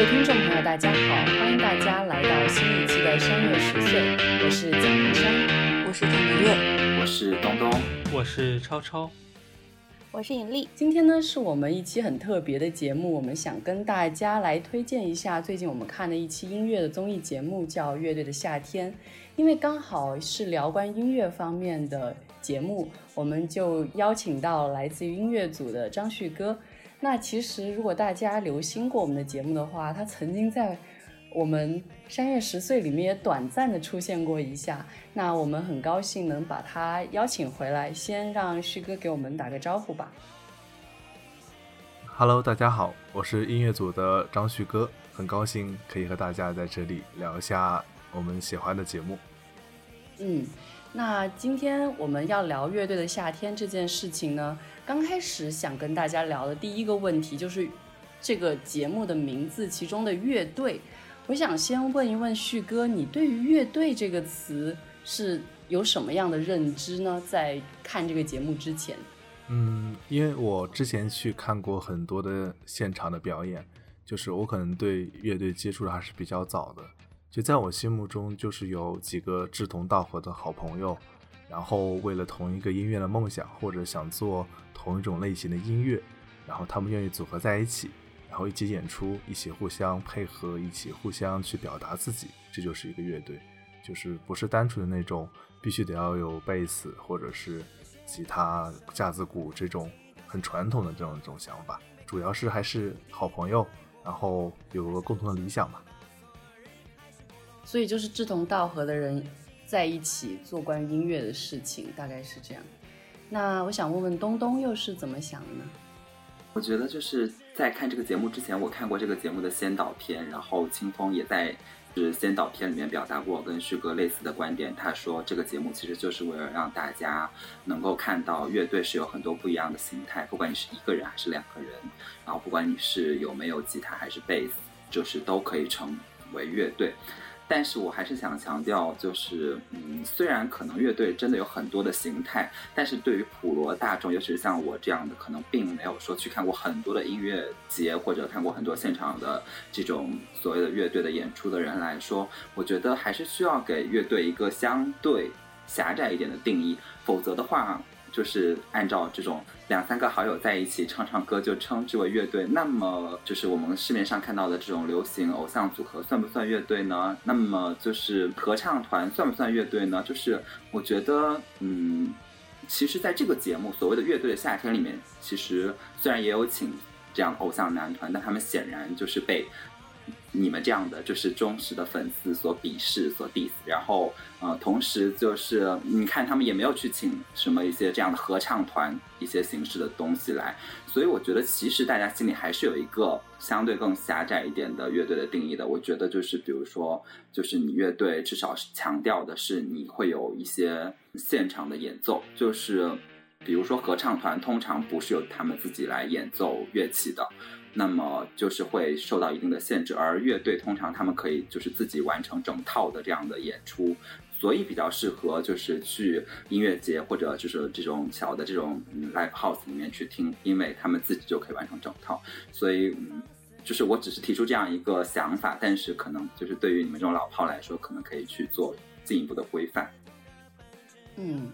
位听众朋友，大家好，欢迎大家来到新一期的《山月十岁》，我是蒋明山，我是蒋明月，我是东东，我是超超，我是尹丽。今天呢，是我们一期很特别的节目，我们想跟大家来推荐一下最近我们看的一期音乐的综艺节目，叫《乐队的夏天》。因为刚好是聊关音乐方面的节目，我们就邀请到来自于音乐组的张旭哥。那其实，如果大家留心过我们的节目的话，他曾经在我们山月十岁里面也短暂的出现过一下。那我们很高兴能把他邀请回来，先让旭哥给我们打个招呼吧。Hello，大家好，我是音乐组的张旭哥，很高兴可以和大家在这里聊一下我们喜欢的节目。嗯，那今天我们要聊乐队的夏天这件事情呢？刚开始想跟大家聊的第一个问题就是这个节目的名字，其中的乐队。我想先问一问旭哥，你对于乐队这个词是有什么样的认知呢？在看这个节目之前，嗯，因为我之前去看过很多的现场的表演，就是我可能对乐队接触的还是比较早的。就在我心目中，就是有几个志同道合的好朋友，然后为了同一个音乐的梦想，或者想做。同一种类型的音乐，然后他们愿意组合在一起，然后一起演出，一起互相配合，一起互相去表达自己，这就是一个乐队，就是不是单纯的那种必须得要有贝斯或者是吉他、架子鼓这种很传统的这种这种想法，主要是还是好朋友，然后有个共同的理想嘛。所以就是志同道合的人在一起做关于音乐的事情，大概是这样。那我想问问东东又是怎么想的呢？我觉得就是在看这个节目之前，我看过这个节目的先导片，然后清风也在就是先导片里面表达过跟旭哥类似的观点。他说这个节目其实就是为了让大家能够看到乐队是有很多不一样的形态，不管你是一个人还是两个人，然后不管你是有没有吉他还是贝斯，就是都可以成为乐队。但是我还是想强调，就是，嗯，虽然可能乐队真的有很多的形态，但是对于普罗大众，尤其是像我这样的，可能并没有说去看过很多的音乐节或者看过很多现场的这种所谓的乐队的演出的人来说，我觉得还是需要给乐队一个相对狭窄一点的定义，否则的话。就是按照这种两三个好友在一起唱唱歌就称之为乐队，那么就是我们市面上看到的这种流行偶像组合算不算乐队呢？那么就是合唱团算不算乐队呢？就是我觉得，嗯，其实在这个节目所谓的乐队的夏天里面，其实虽然也有请这样偶像男团，但他们显然就是被。你们这样的就是忠实的粉丝所鄙视、所 diss，然后呃，同时就是你看他们也没有去请什么一些这样的合唱团一些形式的东西来，所以我觉得其实大家心里还是有一个相对更狭窄一点的乐队的定义的。我觉得就是比如说，就是你乐队至少是强调的是你会有一些现场的演奏，就是比如说合唱团通常不是由他们自己来演奏乐器的。那么就是会受到一定的限制，而乐队通常他们可以就是自己完成整套的这样的演出，所以比较适合就是去音乐节或者就是这种小的这种 live house 里面去听，因为他们自己就可以完成整套。所以，嗯，就是我只是提出这样一个想法，但是可能就是对于你们这种老炮来说，可能可以去做进一步的规范。嗯。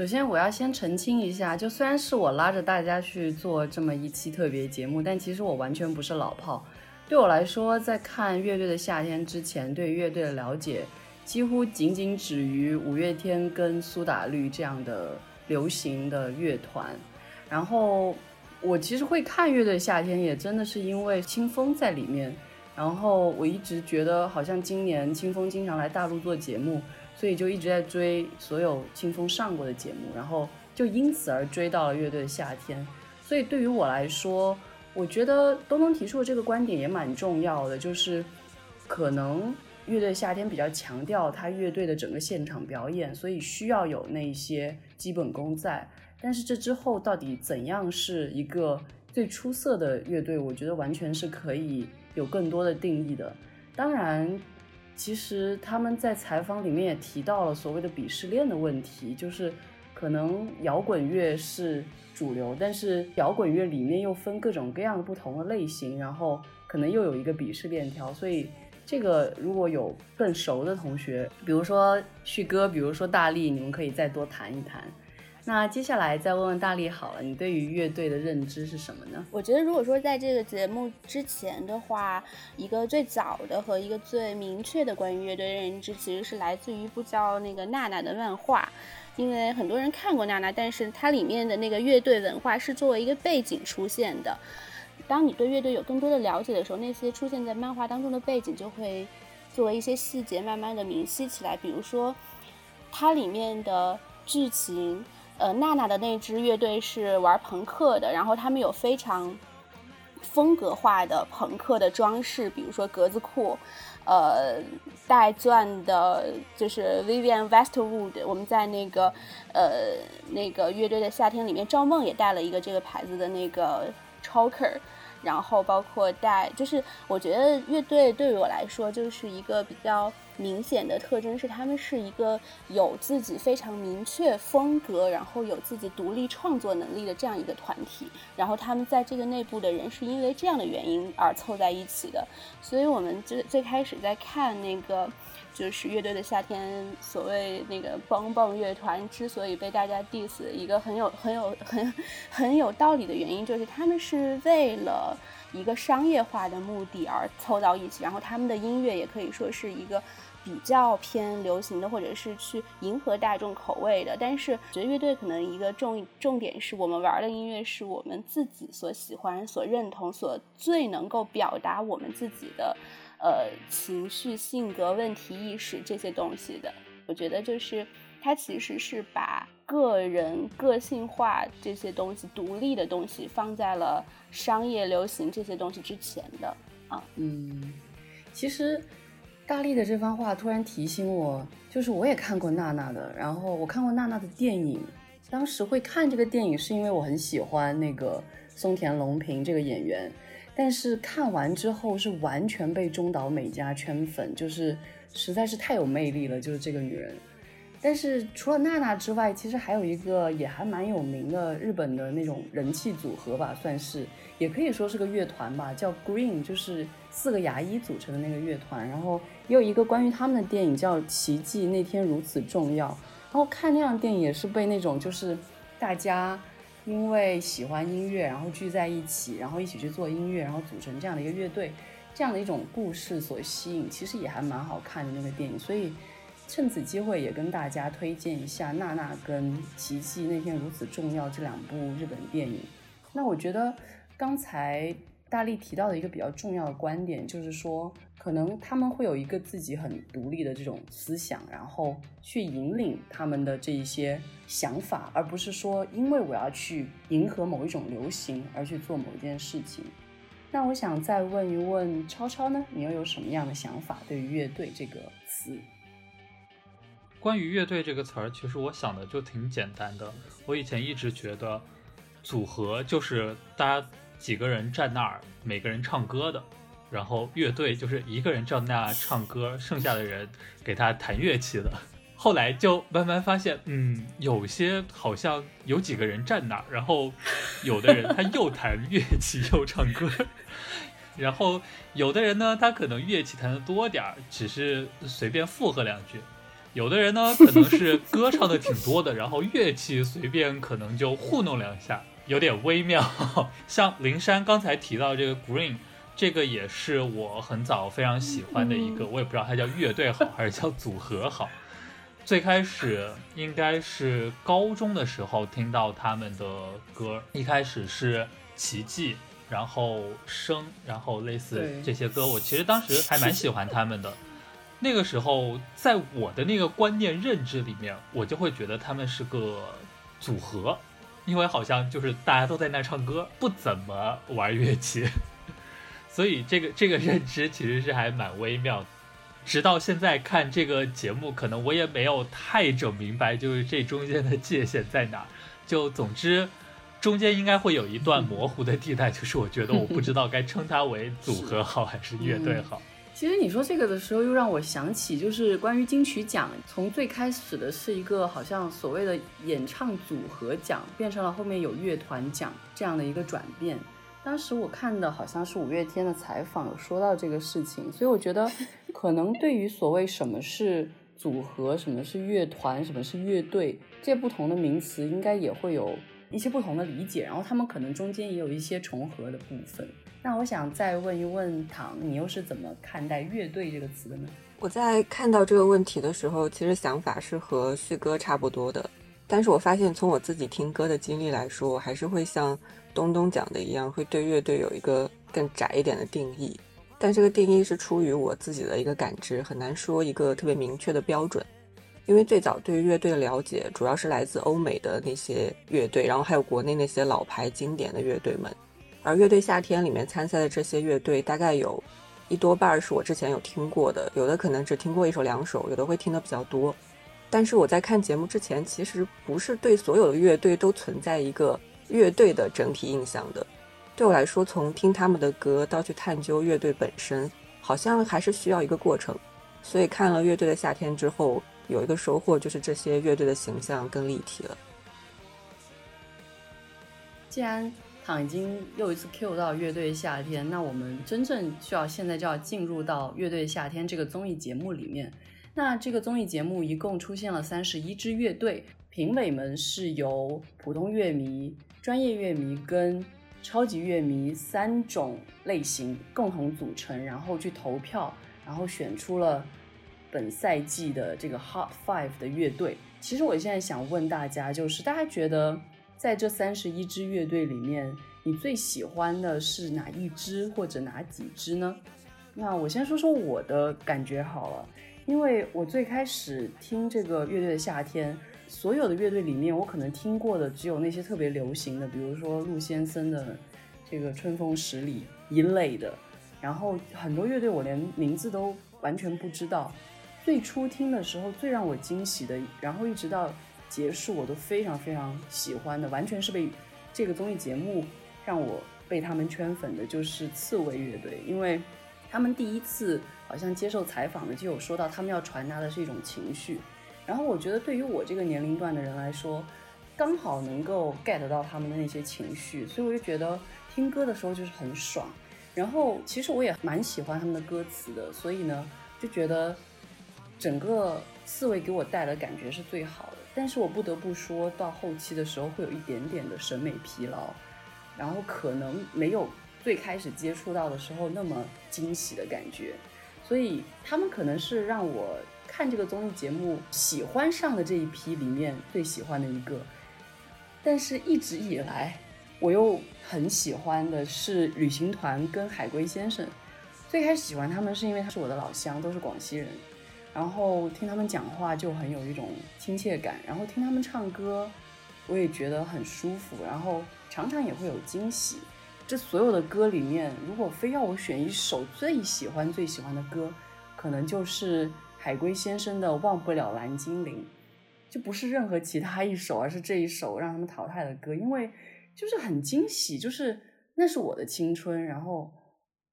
首先，我要先澄清一下，就虽然是我拉着大家去做这么一期特别节目，但其实我完全不是老炮。对我来说，在看乐队的夏天之前，对乐队的了解几乎仅仅止于五月天跟苏打绿这样的流行的乐团。然后，我其实会看乐队夏天，也真的是因为清风在里面。然后，我一直觉得好像今年清风经常来大陆做节目。所以就一直在追所有清风上过的节目，然后就因此而追到了乐队的夏天。所以对于我来说，我觉得东东提出的这个观点也蛮重要的，就是可能乐队夏天比较强调他乐队的整个现场表演，所以需要有那些基本功在。但是这之后到底怎样是一个最出色的乐队，我觉得完全是可以有更多的定义的。当然。其实他们在采访里面也提到了所谓的鄙视链的问题，就是可能摇滚乐是主流，但是摇滚乐里面又分各种各样的不同的类型，然后可能又有一个鄙视链条，所以这个如果有更熟的同学，比如说旭哥，比如说大力，你们可以再多谈一谈。那接下来再问问大力好了，你对于乐队的认知是什么呢？我觉得，如果说在这个节目之前的话，一个最早的和一个最明确的关于乐队的认知，其实是来自于一部叫那个娜娜的漫画。因为很多人看过娜娜，但是它里面的那个乐队文化是作为一个背景出现的。当你对乐队有更多的了解的时候，那些出现在漫画当中的背景就会作为一些细节慢慢的明晰起来。比如说，它里面的剧情。呃，娜娜的那支乐队是玩朋克的，然后他们有非常风格化的朋克的装饰，比如说格子裤，呃，带钻的，就是 Vivian Westwood。我们在那个呃那个乐队的夏天里面，赵梦也带了一个这个牌子的那个 choker。然后包括带，就是我觉得乐队对于我来说就是一个比较明显的特征，是他们是一个有自己非常明确风格，然后有自己独立创作能力的这样一个团体。然后他们在这个内部的人是因为这样的原因而凑在一起的。所以我们最最开始在看那个。就是乐队的夏天，所谓那个蹦蹦乐团之所以被大家 diss，一个很有很有很 很有道理的原因，就是他们是为了一个商业化的目的而凑到一起，然后他们的音乐也可以说是一个比较偏流行的，或者是去迎合大众口味的。但是，觉得乐队可能一个重重点是我们玩的音乐是我们自己所喜欢、所认同、所最能够表达我们自己的。呃，情绪、性格、问题意识这些东西的，我觉得就是它其实是把个人个性化这些东西、独立的东西放在了商业流行这些东西之前的啊。嗯，其实大力的这番话突然提醒我，就是我也看过娜娜的，然后我看过娜娜的电影，当时会看这个电影是因为我很喜欢那个松田龙平这个演员。但是看完之后是完全被中岛美嘉圈粉，就是实在是太有魅力了，就是这个女人。但是除了娜娜之外，其实还有一个也还蛮有名的日本的那种人气组合吧，算是也可以说是个乐团吧，叫 Green，就是四个牙医组成的那个乐团。然后也有一个关于他们的电影叫《奇迹那天如此重要》，然后看那样电影也是被那种就是大家。因为喜欢音乐，然后聚在一起，然后一起去做音乐，然后组成这样的一个乐队，这样的一种故事所吸引，其实也还蛮好看的那个电影。所以趁此机会也跟大家推荐一下《娜娜》跟《奇迹那天如此重要》这两部日本电影。那我觉得刚才大力提到的一个比较重要的观点，就是说。可能他们会有一个自己很独立的这种思想，然后去引领他们的这一些想法，而不是说因为我要去迎合某一种流行而去做某一件事情。那我想再问一问超超呢，你又有什么样的想法对于乐队这个词？关于乐队这个词儿，其实我想的就挺简单的。我以前一直觉得，组合就是大家几个人站那儿，每个人唱歌的。然后乐队就是一个人站那唱歌，剩下的人给他弹乐器的。后来就慢慢发现，嗯，有些好像有几个人站那儿，然后有的人他又弹乐器又唱歌，然后有的人呢，他可能乐器弹的多点儿，只是随便附和两句；有的人呢，可能是歌唱的挺多的，然后乐器随便可能就糊弄两下，有点微妙。像灵山刚才提到这个 Green。这个也是我很早非常喜欢的一个，我也不知道它叫乐队好还是叫组合好。最开始应该是高中的时候听到他们的歌，一开始是奇迹，然后生，然后类似这些歌，我其实当时还蛮喜欢他们的。那个时候在我的那个观念认知里面，我就会觉得他们是个组合，因为好像就是大家都在那唱歌，不怎么玩乐器。所以这个这个认知其实是还蛮微妙，直到现在看这个节目，可能我也没有太整明白，就是这中间的界限在哪。就总之，中间应该会有一段模糊的地带，就是我觉得我不知道该称它为组合好还是乐队好。其实你说这个的时候，又让我想起，就是关于金曲奖，从最开始的是一个好像所谓的演唱组合奖，变成了后面有乐团奖这样的一个转变。当时我看的好像是五月天的采访，有说到这个事情，所以我觉得 可能对于所谓什么是组合、什么是乐团、什么是乐队这些不同的名词，应该也会有一些不同的理解，然后他们可能中间也有一些重合的部分。那我想再问一问唐，你又是怎么看待“乐队”这个词的呢？我在看到这个问题的时候，其实想法是和旭哥差不多的，但是我发现从我自己听歌的经历来说，我还是会像东东讲的一样，会对乐队有一个更窄一点的定义。但这个定义是出于我自己的一个感知，很难说一个特别明确的标准。因为最早对乐队的了解，主要是来自欧美的那些乐队，然后还有国内那些老牌经典的乐队们。而乐队夏天里面参赛的这些乐队，大概有一多半是我之前有听过的，有的可能只听过一首两首，有的会听的比较多。但是我在看节目之前，其实不是对所有的乐队都存在一个乐队的整体印象的。对我来说，从听他们的歌到去探究乐队本身，好像还是需要一个过程。所以看了乐队的夏天之后，有一个收获就是这些乐队的形象更立体了。既然他已经又一次 Q 到乐队夏天，那我们真正需要现在就要进入到乐队夏天这个综艺节目里面。那这个综艺节目一共出现了三十一支乐队，评委们是由普通乐迷、专业乐迷跟超级乐迷三种类型共同组成，然后去投票，然后选出了本赛季的这个 Hot Five 的乐队。其实我现在想问大家，就是大家觉得？在这三十一支乐队里面，你最喜欢的是哪一支或者哪几支呢？那我先说说我的感觉好了，因为我最开始听这个乐队的夏天，所有的乐队里面，我可能听过的只有那些特别流行的，比如说陆先生的这个春风十里一类的，然后很多乐队我连名字都完全不知道。最初听的时候，最让我惊喜的，然后一直到。结束我都非常非常喜欢的，完全是被这个综艺节目让我被他们圈粉的，就是刺猬乐队。因为他们第一次好像接受采访的就有说到，他们要传达的是一种情绪。然后我觉得对于我这个年龄段的人来说，刚好能够 get 到他们的那些情绪，所以我就觉得听歌的时候就是很爽。然后其实我也蛮喜欢他们的歌词的，所以呢就觉得整个刺猬给我带的感觉是最好的。但是我不得不说到后期的时候会有一点点的审美疲劳，然后可能没有最开始接触到的时候那么惊喜的感觉，所以他们可能是让我看这个综艺节目喜欢上的这一批里面最喜欢的一个。但是一直以来我又很喜欢的是旅行团跟海龟先生。最开始喜欢他们是因为他是我的老乡，都是广西人。然后听他们讲话就很有一种亲切感，然后听他们唱歌，我也觉得很舒服，然后常常也会有惊喜。这所有的歌里面，如果非要我选一首最喜欢最喜欢的歌，可能就是海龟先生的《忘不了蓝精灵》，就不是任何其他一首，而是这一首让他们淘汰的歌，因为就是很惊喜，就是那是我的青春，然后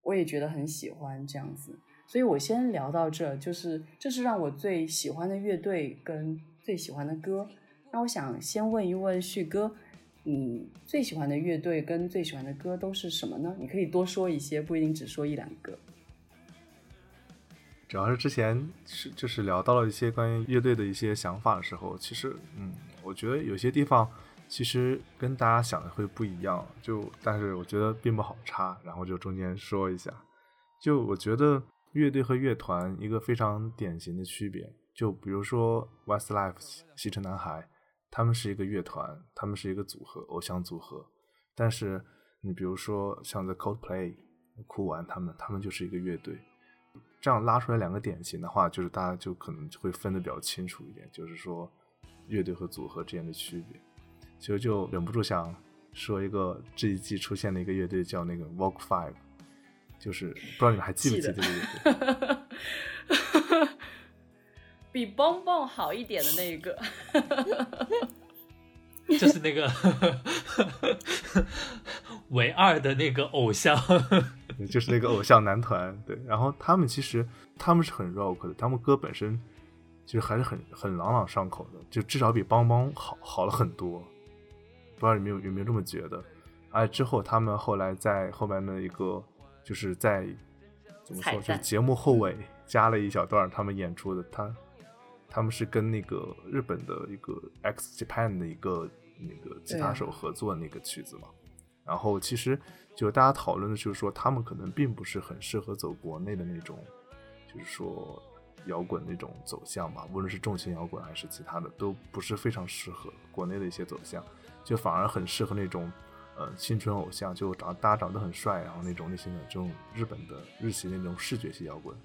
我也觉得很喜欢这样子。所以我先聊到这，就是这是让我最喜欢的乐队跟最喜欢的歌。那我想先问一问旭哥，你最喜欢的乐队跟最喜欢的歌都是什么呢？你可以多说一些，不一定只说一两个。主要是之前是就是聊到了一些关于乐队的一些想法的时候，其实嗯，我觉得有些地方其实跟大家想的会不一样，就但是我觉得并不好插，然后就中间说一下，就我觉得。乐队和乐团一个非常典型的区别，就比如说 Westlife 西城男孩，他们是一个乐团，他们是一个组合，偶像组合。但是你比如说像 The Coldplay 酷玩他们，他们就是一个乐队。这样拉出来两个典型的话，就是大家就可能就会分得比较清楚一点，就是说乐队和组合之间的区别。其实就忍不住想说一个这一季出现的一个乐队叫那个 Walk Five。就是不知道你们还记不记得这个？比蹦蹦好一点的那一个，就是那个 唯二的那个偶像。就是那个偶像男团，对。然后他们其实他们是很 rock 的，他们歌本身其实还是很很朗朗上口的，就至少比邦邦好好了很多。不知道你们有有没有这么觉得？而之后他们后来在后面的一个就是在怎么说，就是节目后尾加了一小段他们演出的，他他们是跟那个日本的一个 X Japan 的一个那个吉他手合作那个曲子嘛。然后其实就大家讨论的就是说，他们可能并不是很适合走国内的那种，就是说摇滚那种走向吧，无论是重型摇滚还是其他的，都不是非常适合国内的一些走向，就反而很适合那种呃青春偶像，就长大家长得很帅，然后那种类型的这种日本的日系那种视觉系摇滚，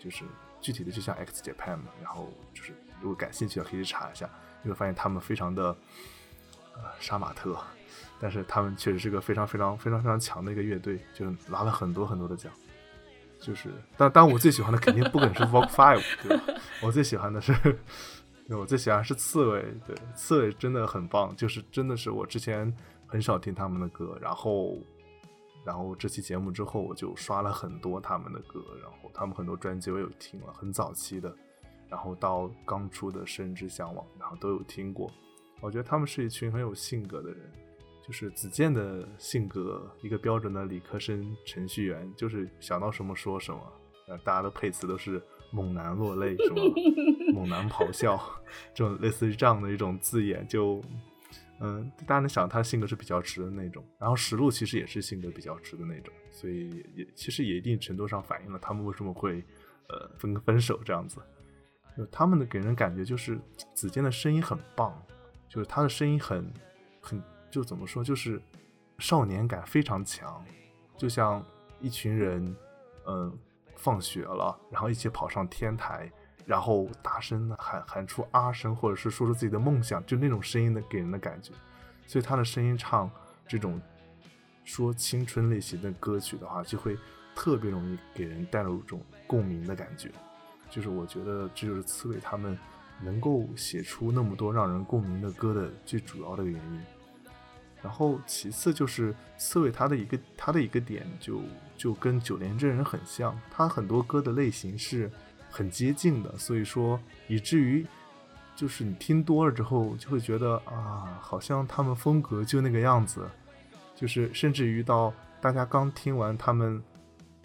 就是具体的就像 X Japan 嘛，然后就是如果感兴趣的可以去查一下，你会发现他们非常的呃杀马特。但是他们确实是个非常非常非常非常强的一个乐队，就是拿了很多很多的奖。就是，但但我最喜欢的肯定不可能是 Vogue Five，对吧？我最喜欢的是，对我最喜欢是刺猬，对，刺猬真的很棒。就是真的是我之前很少听他们的歌，然后，然后这期节目之后我就刷了很多他们的歌，然后他们很多专辑我有听了，很早期的，然后到刚出的《生之向往》，然后都有听过。我觉得他们是一群很有性格的人。就是子健的性格，一个标准的理科生程序员，就是想到什么说什么。呃，大家的配词都是猛男落泪，什么 猛男咆哮，这种类似于这样的一种字眼，就嗯，大家能想到他性格是比较直的那种。然后石路其实也是性格比较直的那种，所以也其实也一定程度上反映了他们为什么会呃分分手这样子。就他们的给人感觉就是子健的声音很棒，就是他的声音很很。就怎么说，就是少年感非常强，就像一群人，嗯，放学了，然后一起跑上天台，然后大声的喊喊出啊声，或者是说出自己的梦想，就那种声音的给人的感觉。所以他的声音唱这种说青春类型的歌曲的话，就会特别容易给人带入一种共鸣的感觉。就是我觉得这就是刺猬他们能够写出那么多让人共鸣的歌的最主要的原因。然后其次就是刺猬，他的一个他的一个点就就跟九连真人很像，他很多歌的类型是很接近的，所以说以至于就是你听多了之后就会觉得啊，好像他们风格就那个样子，就是甚至于到大家刚听完他们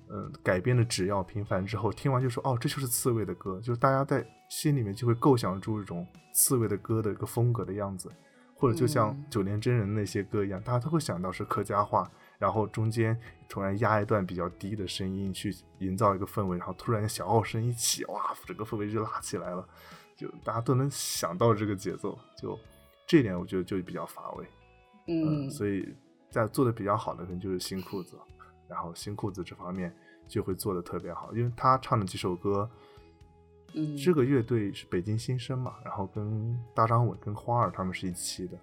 嗯改编的《只要平凡》之后，听完就说哦，这就是刺猬的歌，就是大家在心里面就会构想出一种刺猬的歌的一个风格的样子。或者就像九连真人那些歌一样，大家都会想到是客家话，然后中间突然压一段比较低的声音去营造一个氛围，然后突然小号声一起，哇，整个氛围就拉起来了，就大家都能想到这个节奏，就这点我觉得就比较乏味，嗯，所以在做的比较好的可能就是新裤子，然后新裤子这方面就会做的特别好，因为他唱的几首歌。嗯这个乐队是北京新生嘛，然后跟大张伟、跟花儿他们是一期的，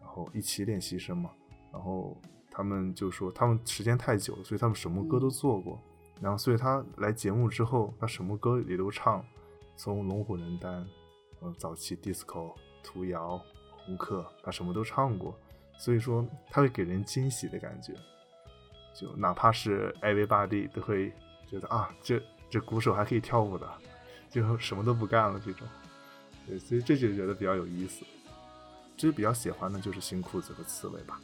然后一期练习生嘛，然后他们就说他们时间太久了，所以他们什么歌都做过，然后所以他来节目之后，他什么歌也都唱，从龙虎人丹，嗯，早期 disco、图谣、红客，他什么都唱过，所以说他会给人惊喜的感觉，就哪怕是 everybody 都会觉得啊，这这鼓手还可以跳舞的。就什么都不干了这种，对，所以这就觉得比较有意思。其实比较喜欢的就是新裤子和刺猬吧。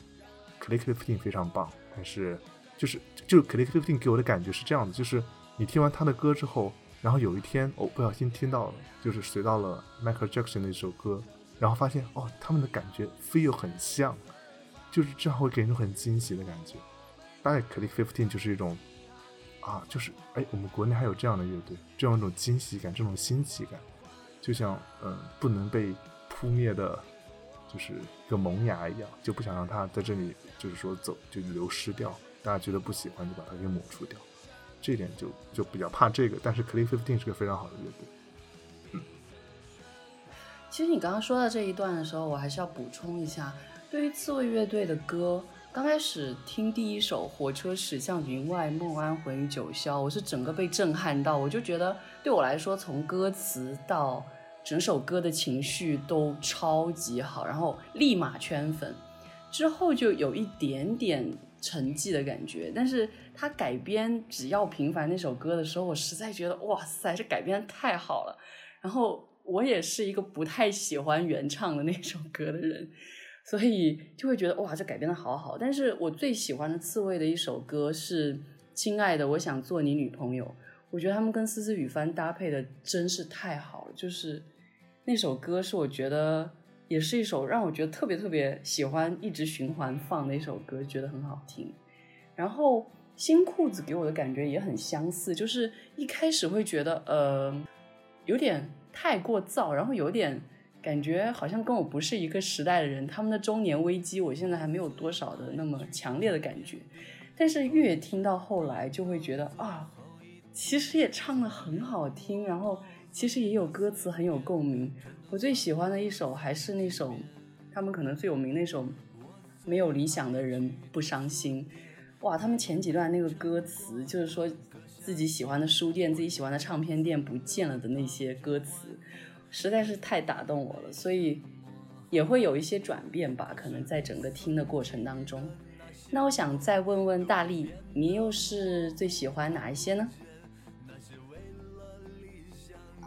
Click Fifteen 非常棒，但是就是就 Click Fifteen 给我的感觉是这样的，就是你听完他的歌之后，然后有一天哦不小心听到了，就是随到了 Michael Jackson 的一首歌，然后发现哦他们的感觉 feel 很像，就是这样会给人很惊喜的感觉。大概 Click Fifteen 就是一种。啊，就是哎，我们国内还有这样的乐队，这样一种惊喜感，这种新奇感，就像嗯，不能被扑灭的，就是一个萌芽一样，就不想让它在这里，就是说走就流失掉。大家觉得不喜欢，就把它给抹除掉。这点就就比较怕这个。但是 Cliff Fifteen 是个非常好的乐队。其实你刚刚说到这一段的时候，我还是要补充一下，对于刺猬乐队的歌。刚开始听第一首《火车驶向云外，梦安魂与九霄》，我是整个被震撼到，我就觉得对我来说，从歌词到整首歌的情绪都超级好，然后立马圈粉。之后就有一点点沉寂的感觉。但是他改编《只要平凡》那首歌的时候，我实在觉得哇塞，这改编太好了。然后我也是一个不太喜欢原唱的那首歌的人，所以就会觉得哇，这改编的好好。但是我最喜欢的刺猬的一首歌是《亲爱的，我想做你女朋友》。我觉得他们跟思思雨帆搭配的真是太好了，就是那首歌是我觉得也是一首让我觉得特别特别喜欢，一直循环放的一首歌，觉得很好听。然后新裤子给我的感觉也很相似，就是一开始会觉得呃有点太过燥，然后有点感觉好像跟我不是一个时代的人，他们的中年危机我现在还没有多少的那么强烈的感觉，但是越听到后来就会觉得啊。其实也唱的很好听，然后其实也有歌词很有共鸣。我最喜欢的一首还是那首他们可能最有名那首《没有理想的人不伤心》。哇，他们前几段那个歌词就是说自己喜欢的书店、自己喜欢的唱片店不见了的那些歌词，实在是太打动我了。所以也会有一些转变吧，可能在整个听的过程当中。那我想再问问大力，你又是最喜欢哪一些呢？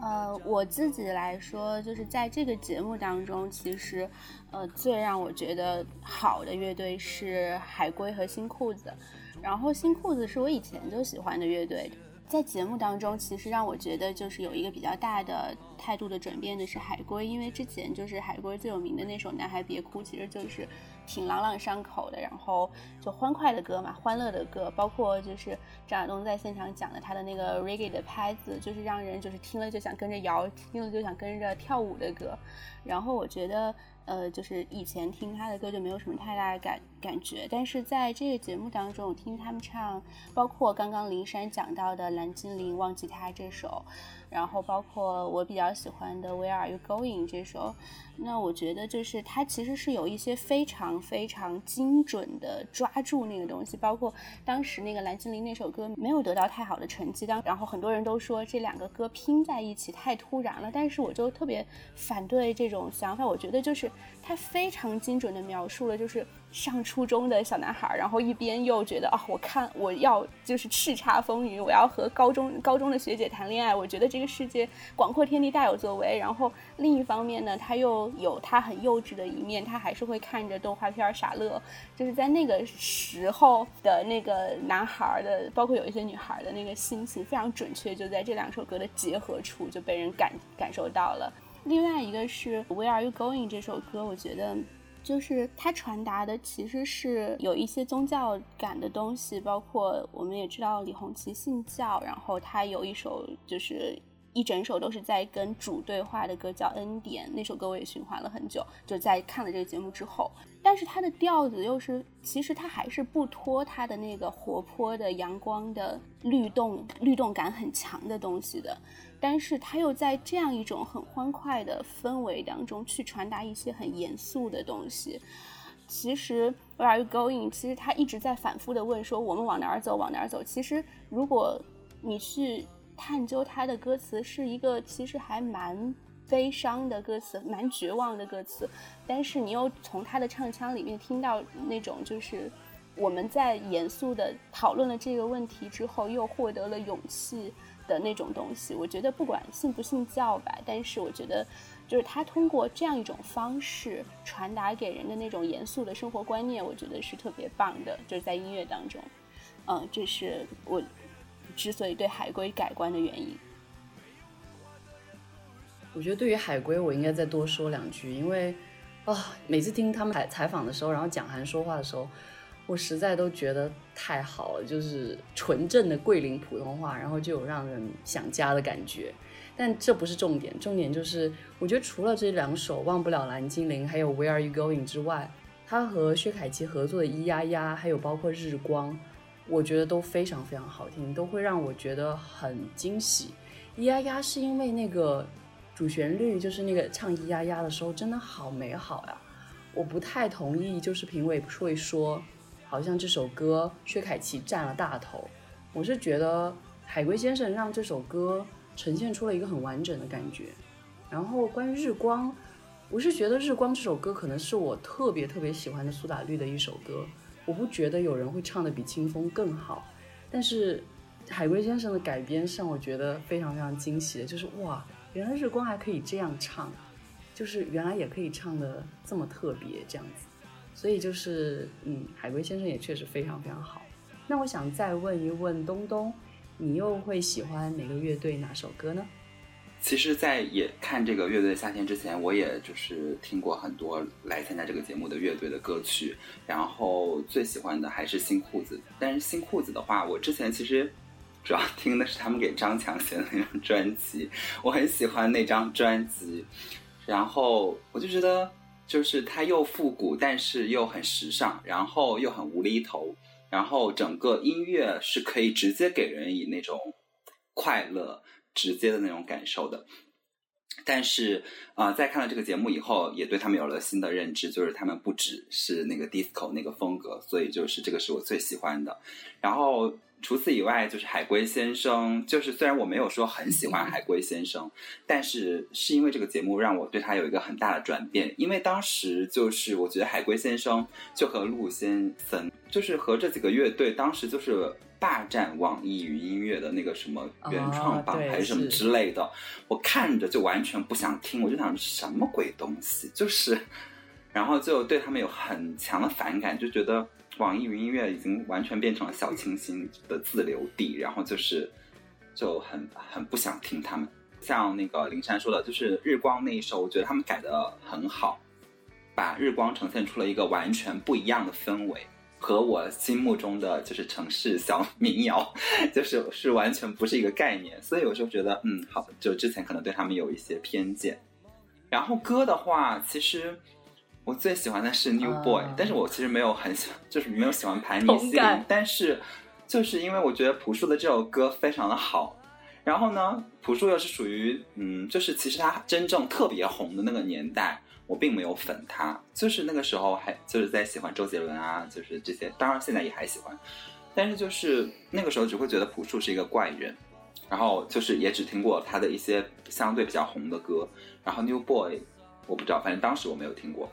呃，我自己来说，就是在这个节目当中，其实，呃，最让我觉得好的乐队是海龟和新裤子。然后新裤子是我以前就喜欢的乐队，在节目当中，其实让我觉得就是有一个比较大的态度的转变的是海龟，因为之前就是海龟最有名的那首《男孩别哭》，其实就是。挺朗朗上口的，然后就欢快的歌嘛，欢乐的歌，包括就是张亚东在现场讲的他的那个 reggae 的拍子，就是让人就是听了就想跟着摇，听了就想跟着跳舞的歌。然后我觉得，呃，就是以前听他的歌就没有什么太大的感感觉，但是在这个节目当中，我听他们唱，包括刚刚林珊讲到的蓝精灵忘记他这首。然后包括我比较喜欢的《Where Are You Going》这首，那我觉得就是它其实是有一些非常非常精准的抓住那个东西，包括当时那个蓝精灵那首歌没有得到太好的成绩，当然后很多人都说这两个歌拼在一起太突然了，但是我就特别反对这种想法，我觉得就是它非常精准的描述了就是。上初中的小男孩，然后一边又觉得啊，我看我要就是叱咤风云，我要和高中高中的学姐谈恋爱。我觉得这个世界广阔天地大有作为。然后另一方面呢，他又有他很幼稚的一面，他还是会看着动画片傻乐。就是在那个时候的那个男孩的，包括有一些女孩的那个心情非常准确，就在这两首歌的结合处就被人感感受到了。另外一个是 Where Are You Going 这首歌，我觉得。就是它传达的其实是有一些宗教感的东西，包括我们也知道李红旗信教，然后他有一首就是一整首都是在跟主对话的歌，叫《恩典》，那首歌我也循环了很久，就在看了这个节目之后。但是它的调子又是，其实它还是不脱它的那个活泼的、阳光的、律动、律动感很强的东西的。但是他又在这样一种很欢快的氛围当中去传达一些很严肃的东西。其实 Where are you going？其实他一直在反复的问说我们往哪儿走，往哪儿走。其实如果你去探究他的歌词，是一个其实还蛮悲伤的歌词，蛮绝望的歌词。但是你又从他的唱腔里面听到那种就是我们在严肃的讨论了这个问题之后，又获得了勇气。的那种东西，我觉得不管信不信教吧，但是我觉得，就是他通过这样一种方式传达给人的那种严肃的生活观念，我觉得是特别棒的，就是在音乐当中，嗯，这是我之所以对海龟改观的原因。我觉得对于海龟，我应该再多说两句，因为啊，每次听他们采采访的时候，然后蒋涵说话的时候。我实在都觉得太好了，就是纯正的桂林普通话，然后就有让人想家的感觉。但这不是重点，重点就是我觉得除了这两首《忘不了蓝精灵》还有《Where Are You Going》之外，他和薛凯琪合作的《咿呀呀》还有包括《日光》，我觉得都非常非常好听，都会让我觉得很惊喜。《咿呀呀》是因为那个主旋律，就是那个唱《咿呀呀》的时候真的好美好呀。我不太同意，就是评委会说。好像这首歌薛凯琪占了大头，我是觉得海龟先生让这首歌呈现出了一个很完整的感觉。然后关于日光，我是觉得日光这首歌可能是我特别特别喜欢的苏打绿的一首歌。我不觉得有人会唱的比清风更好。但是海龟先生的改编上，我觉得非常非常惊喜的，就是哇，原来日光还可以这样唱，就是原来也可以唱的这么特别这样子。所以就是嗯，海龟先生也确实非常非常好。那我想再问一问东东，你又会喜欢哪个乐队哪首歌呢？其实，在也看这个乐队夏天之前，我也就是听过很多来参加这个节目的乐队的歌曲，然后最喜欢的还是新裤子。但是新裤子的话，我之前其实主要听的是他们给张强写的那张专辑，我很喜欢那张专辑，然后我就觉得就是它又复古，但是又很时尚，然后又很无厘头，然后整个音乐是可以直接给人以那种快乐。直接的那种感受的，但是啊，在看了这个节目以后，也对他们有了新的认知，就是他们不只是那个 disco 那个风格，所以就是这个是我最喜欢的。然后除此以外，就是海龟先生，就是虽然我没有说很喜欢海龟先生，但是是因为这个节目让我对他有一个很大的转变，因为当时就是我觉得海龟先生就和陆先生，就是和这几个乐队，当时就是。霸占网易云音乐的那个什么原创榜还是什么之类的，我看着就完全不想听，我就想什么鬼东西，就是，然后就对他们有很强的反感，就觉得网易云音乐已经完全变成了小清新的自留地，然后就是就很很不想听他们。像那个林珊说的，就是日光那一首，我觉得他们改的很好，把日光呈现出了一个完全不一样的氛围。和我心目中的就是城市小民谣，就是是完全不是一个概念，所以我就觉得，嗯，好，就之前可能对他们有一些偏见。然后歌的话，其实我最喜欢的是 New Boy，但是我其实没有很喜，就是没有喜欢盘尼西林，但是就是因为我觉得朴树的这首歌非常的好。然后呢，朴树又是属于，嗯，就是其实他真正特别红的那个年代。我并没有粉他，就是那个时候还就是在喜欢周杰伦啊，就是这些，当然现在也还喜欢，但是就是那个时候只会觉得朴树是一个怪人，然后就是也只听过他的一些相对比较红的歌，然后 New Boy 我不知道，反正当时我没有听过，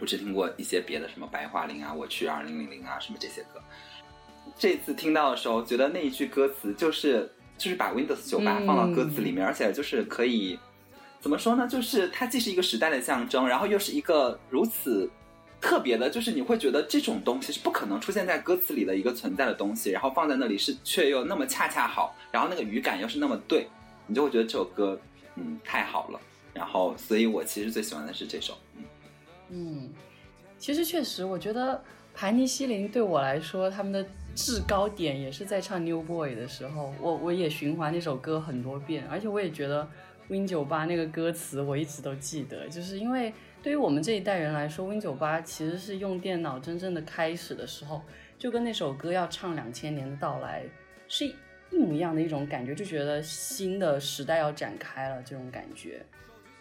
我只听过一些别的什么白桦林啊，我去二零零零啊什么这些歌，这次听到的时候觉得那一句歌词就是就是把 Windows 九八放到歌词里面，而且就是可以。怎么说呢？就是它既是一个时代的象征，然后又是一个如此特别的，就是你会觉得这种东西是不可能出现在歌词里的一个存在的东西，然后放在那里是却又那么恰恰好，然后那个语感又是那么对，你就会觉得这首歌嗯太好了。然后，所以我其实最喜欢的是这首。嗯，其实确实，我觉得盘尼西林对我来说，他们的制高点也是在唱《New Boy》的时候，我我也循环那首歌很多遍，而且我也觉得。Win 九八那个歌词我一直都记得，就是因为对于我们这一代人来说，Win 九八其实是用电脑真正的开始的时候，就跟那首歌要唱两千年的到来是一模一样的一种感觉，就觉得新的时代要展开了这种感觉。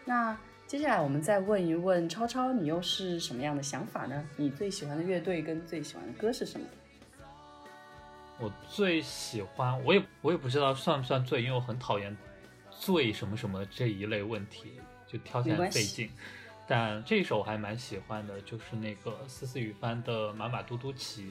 那接下来我们再问一问超超，你又是什么样的想法呢？你最喜欢的乐队跟最喜欢的歌是什么？我最喜欢，我也我也不知道算不算最，因为我很讨厌。最什么什么这一类问题就挑起来费劲，但这首我还蛮喜欢的，就是那个思思雨帆的《马马嘟嘟骑》，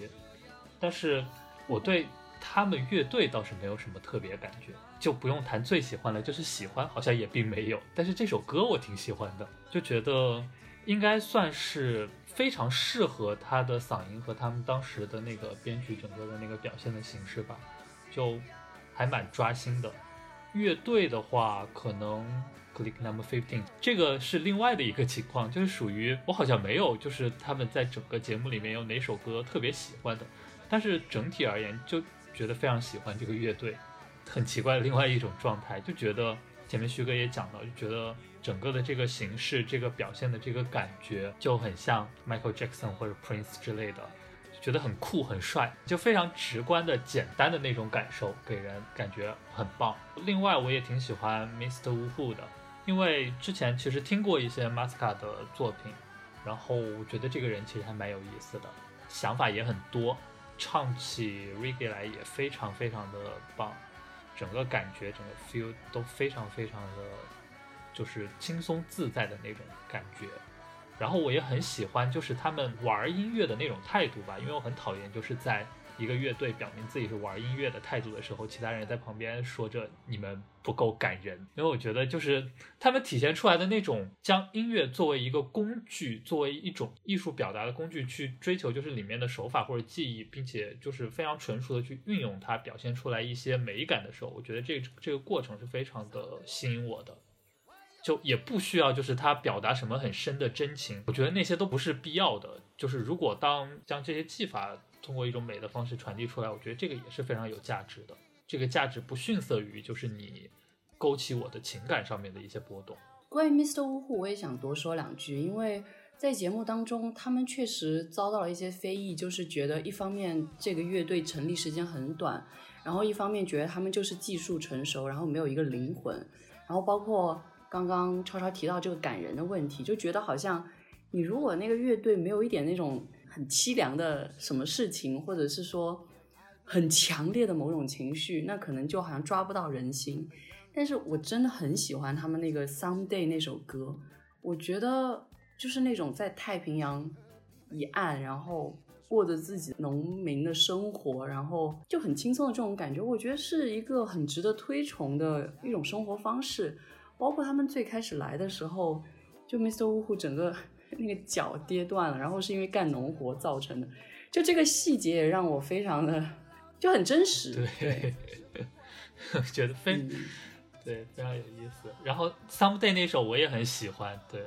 但是我对他们乐队倒是没有什么特别感觉，就不用谈最喜欢了，就是喜欢好像也并没有。但是这首歌我挺喜欢的，就觉得应该算是非常适合他的嗓音和他们当时的那个编曲整个的那个表现的形式吧，就还蛮抓心的。乐队的话，可能 Click Number Fifteen 这个是另外的一个情况，就是属于我好像没有，就是他们在整个节目里面有哪首歌特别喜欢的，但是整体而言就觉得非常喜欢这个乐队，很奇怪的另外一种状态，就觉得前面徐哥也讲到，就觉得整个的这个形式、这个表现的这个感觉就很像 Michael Jackson 或者 Prince 之类的。觉得很酷很帅，就非常直观的简单的那种感受，给人感觉很棒。另外，我也挺喜欢 Mr. Wu 的，因为之前其实听过一些 Masca 的作品，然后我觉得这个人其实还蛮有意思的，想法也很多，唱起 Reggae 来也非常非常的棒，整个感觉整个 feel 都非常非常的，就是轻松自在的那种感觉。然后我也很喜欢，就是他们玩音乐的那种态度吧，因为我很讨厌就是在一个乐队表明自己是玩音乐的态度的时候，其他人在旁边说着你们不够感人。因为我觉得就是他们体现出来的那种将音乐作为一个工具，作为一种艺术表达的工具去追求，就是里面的手法或者技艺，并且就是非常纯熟的去运用它，表现出来一些美感的时候，我觉得这这个过程是非常的吸引我的。就也不需要，就是他表达什么很深的真情，我觉得那些都不是必要的。就是如果当将这些技法通过一种美的方式传递出来，我觉得这个也是非常有价值的。这个价值不逊色于就是你勾起我的情感上面的一些波动。关于 Mr. 呜呼，我也想多说两句，因为在节目当中，他们确实遭到了一些非议，就是觉得一方面这个乐队成立时间很短，然后一方面觉得他们就是技术成熟，然后没有一个灵魂，然后包括。刚刚超超提到这个感人的问题，就觉得好像你如果那个乐队没有一点那种很凄凉的什么事情，或者是说很强烈的某种情绪，那可能就好像抓不到人心。但是我真的很喜欢他们那个《Someday》那首歌，我觉得就是那种在太平洋一岸，然后过着自己农民的生活，然后就很轻松的这种感觉，我觉得是一个很值得推崇的一种生活方式。包括他们最开始来的时候，就 Mr. Wu 整个那个脚跌断了，然后是因为干农活造成的，就这个细节也让我非常的就很真实，对，觉得非对非常有意思。然后 Someday 那首我也很喜欢，对，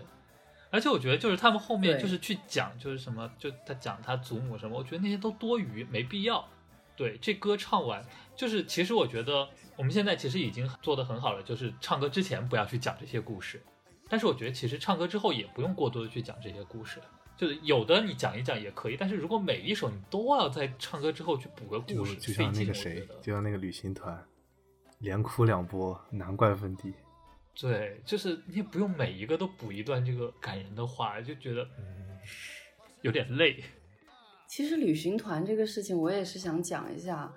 而且我觉得就是他们后面就是去讲就是什么，就他讲他祖母什么，我觉得那些都多余，没必要。对，这歌唱完就是其实我觉得。我们现在其实已经做的很好了，就是唱歌之前不要去讲这些故事，但是我觉得其实唱歌之后也不用过多的去讲这些故事，就是有的你讲一讲也可以，但是如果每一首你都要在唱歌之后去补个故事，就像那个谁，就像那个旅行团，连哭两波，难怪分低。对，就是你也不用每一个都补一段这个感人的话，就觉得嗯有点累。其实旅行团这个事情，我也是想讲一下。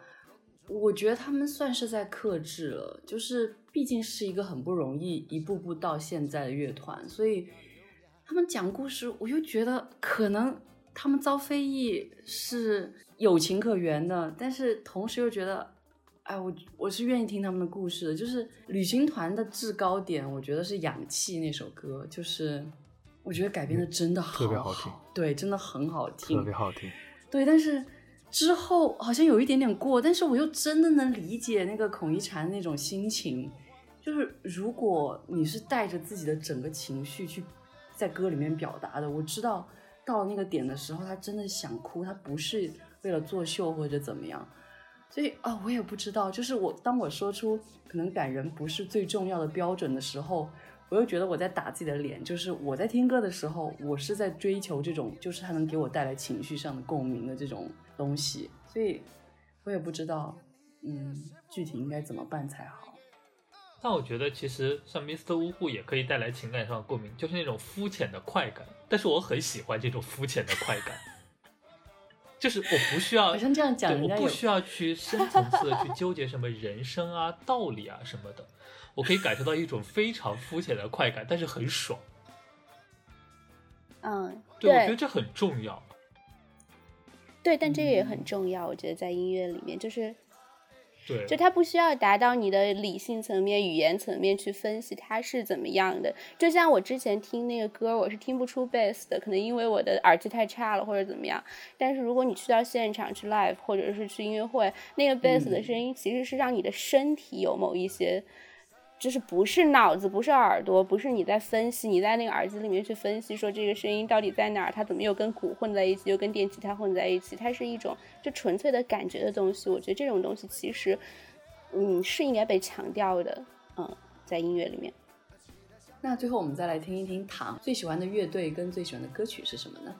我觉得他们算是在克制了，就是毕竟是一个很不容易一步步到现在的乐团，所以他们讲故事，我又觉得可能他们遭非议是有情可原的，但是同时又觉得，哎，我我是愿意听他们的故事的。就是旅行团的制高点，我觉得是《氧气》那首歌，就是我觉得改编的真的特别好听，对，真的很好听，特别好听，对，但是。之后好像有一点点过，但是我又真的能理解那个孔一婵那种心情，就是如果你是带着自己的整个情绪去在歌里面表达的，我知道到那个点的时候，他真的想哭，他不是为了作秀或者怎么样，所以啊，我也不知道，就是我当我说出可能感人不是最重要的标准的时候。我又觉得我在打自己的脸，就是我在听歌的时候，我是在追求这种，就是它能给我带来情绪上的共鸣的这种东西，所以我也不知道，嗯，具体应该怎么办才好。但我觉得其实像 Mr. 呜呼也可以带来情感上的共鸣，就是那种肤浅的快感。但是我很喜欢这种肤浅的快感，就是我不需要，好像这样讲，我不需要去深层次的去纠结什么人生啊、道理啊什么的。我可以感受到一种非常肤浅的快感，但是很爽。嗯，对，我觉得这很重要。对，但这个也很重要。我觉得在音乐里面，就是，对，就它不需要达到你的理性层面、语言层面去分析它是怎么样的。就像我之前听那个歌，我是听不出 bass 的，可能因为我的耳机太差了或者怎么样。但是如果你去到现场去 live，或者是去音乐会，那个 bass 的声音其实是让你的身体有某一些。就是不是脑子，不是耳朵，不是你在分析，你在那个耳机里面去分析，说这个声音到底在哪儿，它怎么又跟鼓混在一起，又跟电吉他混在一起，它是一种就纯粹的感觉的东西。我觉得这种东西其实，嗯，是应该被强调的，嗯，在音乐里面。那最后我们再来听一听唐最喜欢的乐队跟最喜欢的歌曲是什么呢？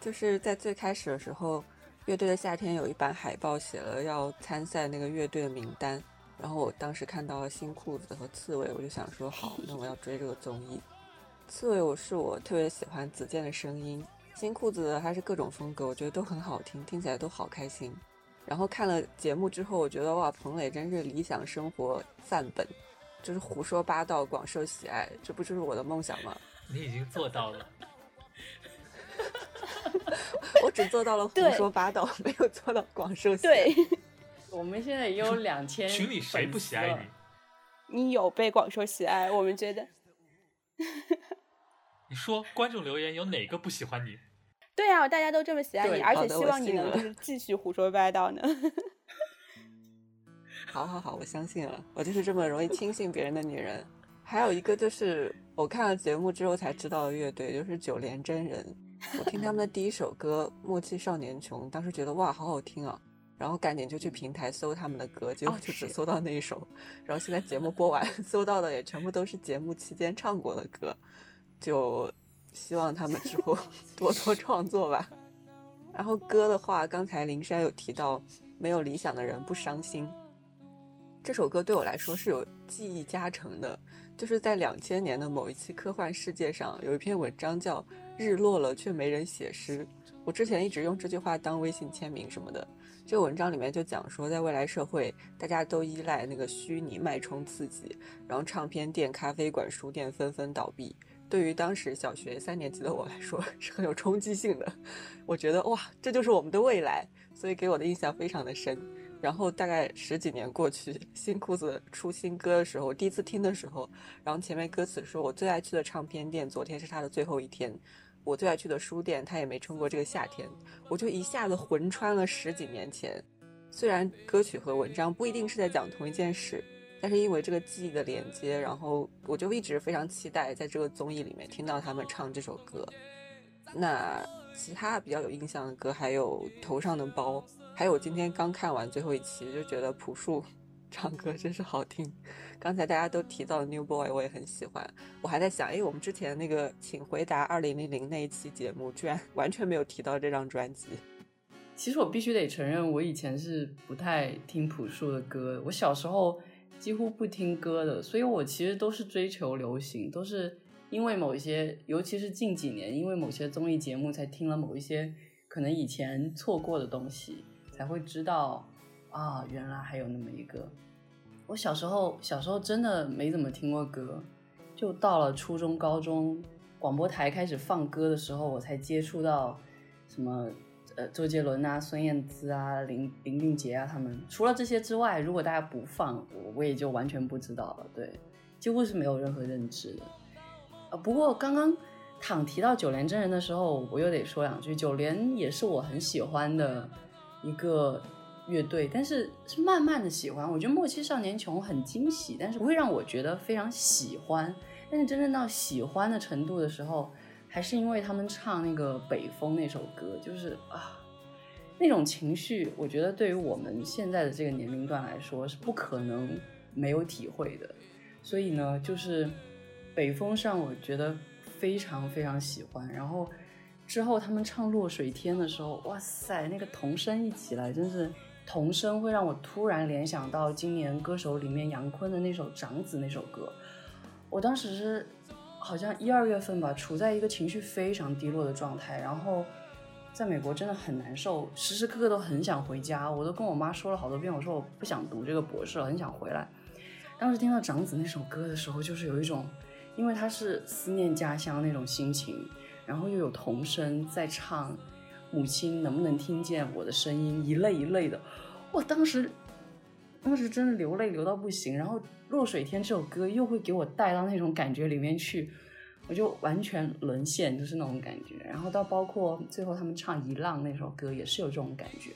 就是在最开始的时候，乐队的夏天有一版海报写了要参赛那个乐队的名单。然后我当时看到了新裤子和刺猬，我就想说好，那我要追这个综艺。刺猬我是我特别喜欢子健的声音，新裤子还是各种风格，我觉得都很好听，听起来都好开心。然后看了节目之后，我觉得哇，彭磊真是理想生活范本，就是胡说八道，广受喜爱，这不就是我的梦想吗？你已经做到了。我只做到了胡说八道，没有做到广受喜爱。对，我们现在也有两千，群里谁不喜爱你？你有被广受喜爱，我们觉得。你说观众留言有哪个不喜欢你？对啊，大家都这么喜爱你，而且希望你能就是继续胡说八道呢。好好好，我相信了，我就是这么容易轻信别人的女人。还有一个就是我看了节目之后才知道的乐队，就是九连真人。我听他们的第一首歌《默契少年穷》，当时觉得哇，好好听啊，然后赶紧就去平台搜他们的歌，结果就只搜到那一首。然后现在节目播完，搜到的也全部都是节目期间唱过的歌，就希望他们之后 多多创作吧。然后歌的话，刚才林珊有提到，没有理想的人不伤心。这首歌对我来说是有记忆加成的，就是在两千年的某一期《科幻世界》上有一篇文章叫《日落了却没人写诗》，我之前一直用这句话当微信签名什么的。这个文章里面就讲说，在未来社会，大家都依赖那个虚拟脉冲刺激，然后唱片店、咖啡馆、书店纷纷倒闭。对于当时小学三年级的我来说 是很有冲击性的，我觉得哇，这就是我们的未来，所以给我的印象非常的深。然后大概十几年过去，新裤子出新歌的时候，第一次听的时候，然后前面歌词说：“我最爱去的唱片店，昨天是他的最后一天；我最爱去的书店，他也没撑过这个夏天。”我就一下子魂穿了十几年前。虽然歌曲和文章不一定是在讲同一件事，但是因为这个记忆的连接，然后我就一直非常期待在这个综艺里面听到他们唱这首歌。那其他比较有印象的歌还有《头上的包》。还有，今天刚看完最后一期，就觉得朴树 唱歌真是好听。刚才大家都提到的 New Boy，我也很喜欢。我还在想，哎，我们之前那个《请回答二零零零》那一期节目，居然完全没有提到这张专辑。其实我必须得承认，我以前是不太听朴树的歌。我小时候几乎不听歌的，所以我其实都是追求流行，都是因为某一些，尤其是近几年，因为某些综艺节目才听了某一些可能以前错过的东西。才会知道啊，原来还有那么一个。我小时候小时候真的没怎么听过歌，就到了初中、高中，广播台开始放歌的时候，我才接触到什么呃周杰伦啊、孙燕姿啊、林林俊杰啊他们。除了这些之外，如果大家不放，我我也就完全不知道了。对，几乎是没有任何认知的。呃，不过刚刚躺提到九连真人的时候，我又得说两句。九连也是我很喜欢的。一个乐队，但是是慢慢的喜欢。我觉得《莫欺少年穷》很惊喜，但是不会让我觉得非常喜欢。但是真正到喜欢的程度的时候，还是因为他们唱那个《北风》那首歌，就是啊，那种情绪，我觉得对于我们现在的这个年龄段来说是不可能没有体会的。所以呢，就是《北风》上，我觉得非常非常喜欢。然后。之后他们唱《落水天》的时候，哇塞，那个童声一起来，真是童声会让我突然联想到今年歌手里面杨坤的那首《长子》那首歌。我当时是好像一二月份吧，处在一个情绪非常低落的状态，然后在美国真的很难受，时时刻刻都很想回家。我都跟我妈说了好多遍，我说我不想读这个博士了，很想回来。当时听到《长子》那首歌的时候，就是有一种，因为他是思念家乡那种心情。然后又有童声在唱，母亲能不能听见我的声音？一类一类的，我当时，当时真的流泪流到不行。然后《落水天》这首歌又会给我带到那种感觉里面去，我就完全沦陷，就是那种感觉。然后到包括最后他们唱《一浪》那首歌，也是有这种感觉。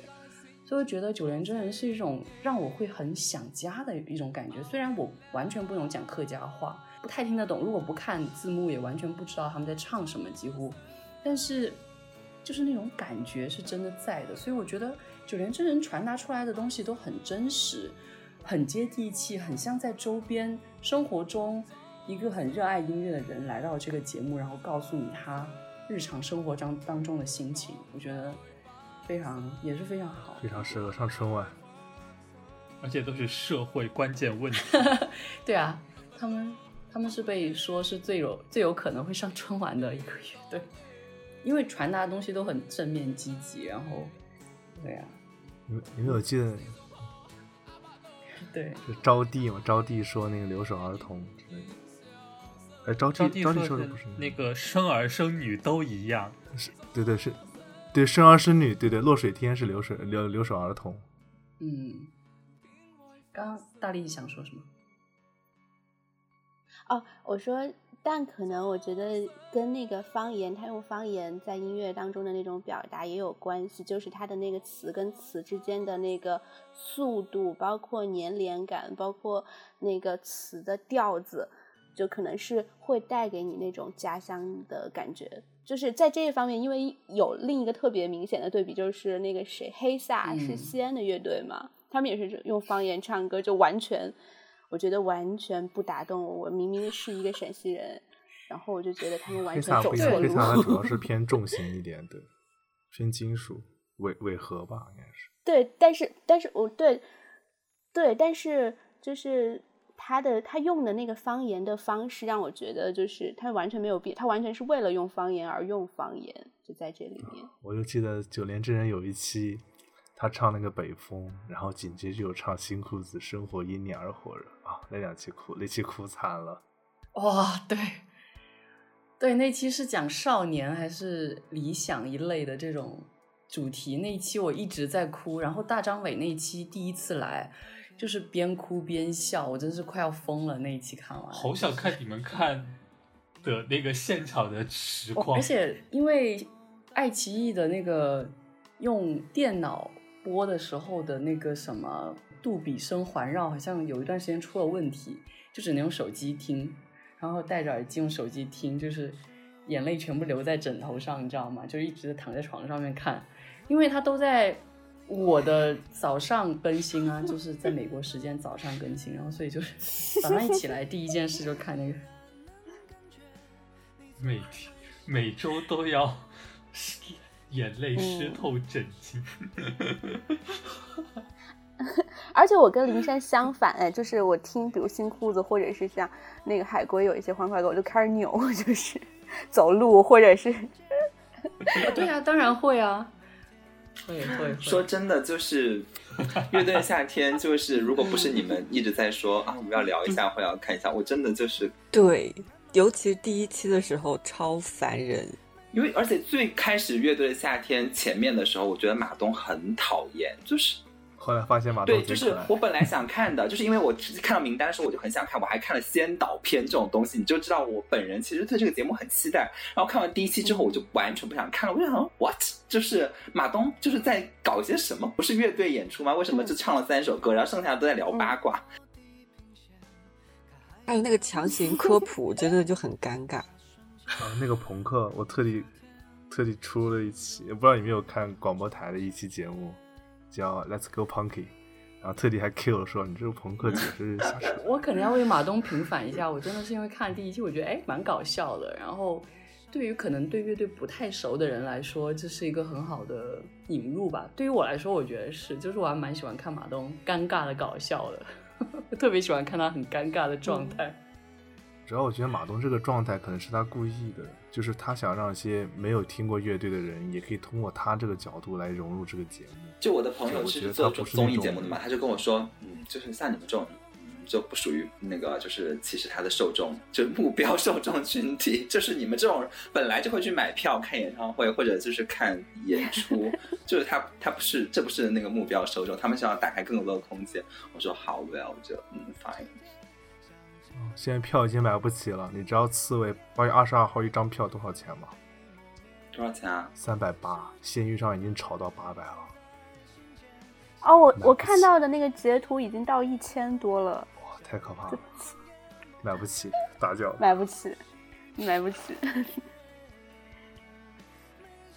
所以我觉得九连真人是一种让我会很想家的一种感觉。虽然我完全不能讲客家话。不太听得懂，如果不看字幕，也完全不知道他们在唱什么，几乎。但是，就是那种感觉是真的在的，所以我觉得九连真人传达出来的东西都很真实，很接地气，很像在周边生活中一个很热爱音乐的人来到这个节目，然后告诉你他日常生活当当中的心情。我觉得非常也是非常好，非常适合上春晚，而且都是社会关键问题。对啊，他们。他们是被说是最有最有可能会上春晚的一个乐队，因为传达的东西都很正面积极，然后，对呀，你你们有记得？对，就招娣嘛？招娣说那个留守儿童之类的。哎，招娣招娣说的不是那个生儿生女都一样，是，对对是，对，生儿生女，对对，落水天是留水留留守儿童。嗯，刚刚大力想说什么？哦，我说，但可能我觉得跟那个方言，他用方言在音乐当中的那种表达也有关系，就是他的那个词跟词之间的那个速度，包括粘连感，包括那个词的调子，就可能是会带给你那种家乡的感觉。就是在这一方面，因为有另一个特别明显的对比，就是那个谁，黑撒是西安的乐队嘛，他们也是用方言唱歌，就完全。我觉得完全不打动我，我明明是一个陕西人，然后我就觉得他们完全走错路。黑撒主要是偏重型一点的，偏金属，尾尾和吧，应该是。对，但是但是我对对，但是就是他的他用的那个方言的方式，让我觉得就是他完全没有变，他完全是为了用方言而用方言，就在这里面。我就记得九连真人有一期。他唱那个北风，然后紧接着又唱新裤子，生活因你而火热啊！那两期哭，那期哭惨了。哇，对，对，那期是讲少年还是理想一类的这种主题？那一期我一直在哭，然后大张伟那一期第一次来，就是边哭边笑，我真是快要疯了。那一期看完，好想看你们看的那个现场的实况，而且因为爱奇艺的那个用电脑。播的时候的那个什么杜比声环绕，好像有一段时间出了问题，就只能用手机听，然后戴着耳机用手机听，就是眼泪全部流在枕头上，你知道吗？就一直躺在床上面看，因为它都在我的早上更新啊，就是在美国时间早上更新，然后所以就是早上一起来第一件事就看那个，每天每周都要。眼泪湿透枕巾，而且我跟林珊相反，哎，就是我听，比如新裤子，或者是像那个海龟有一些欢快歌，我就开始扭，就是走路，或者是，对啊，当然会啊，会会。说真的，就是乐队夏天，就是如果不是你们一直在说啊，我们要聊一下，或要看一下，我真的就是对，尤其是第一期的时候，超烦人。因为而且最开始乐队的夏天前面的时候，我觉得马东很讨厌，就是后来发现马东对，就是我本来想看的，就是因为我看到名单的时候我就很想看，我还看了先导片这种东西，你就知道我本人其实对这个节目很期待。然后看完第一期之后，我就完全不想看了，我就想 what，就是马东就是在搞些什么？不是乐队演出吗？为什么就唱了三首歌，然后剩下的都在聊八卦？还有那个强行科普，真的就很尴尬。啊，那个朋克，我特地特地出了一期，不知道你没有看广播台的一期节目，叫《Let's Go Punky》，然后特地还 Q 说你这个朋克简直是瞎扯。我可能要为马东平反一下，我真的是因为看了第一期，我觉得哎蛮搞笑的。然后对于可能对乐队不太熟的人来说，这是一个很好的引入吧。对于我来说，我觉得是，就是我还蛮喜欢看马东尴尬的搞笑的，特别喜欢看他很尴尬的状态。主要我觉得马东这个状态可能是他故意的，就是他想让一些没有听过乐队的人，也可以通过他这个角度来融入这个节目。就我的朋友是做综艺节目的嘛，他就跟我说，嗯，就是像你们这种，就不属于那个，就是其实他的受众，就目标受众群体，就是你们这种本来就会去买票看演唱会或者就是看演出，就是他他不是，这不是那个目标受众，他们想要打开更多的空间。我说好，well，就嗯，fine。现在票已经买不起了，你知道刺猬八月二十二号一张票多少钱吗？多少钱啊？三百八，闲鱼上已经炒到八百了。哦，我我看到的那个截图已经到一千多了。哇，太可怕了！买不起，大叫。买不起，买不起。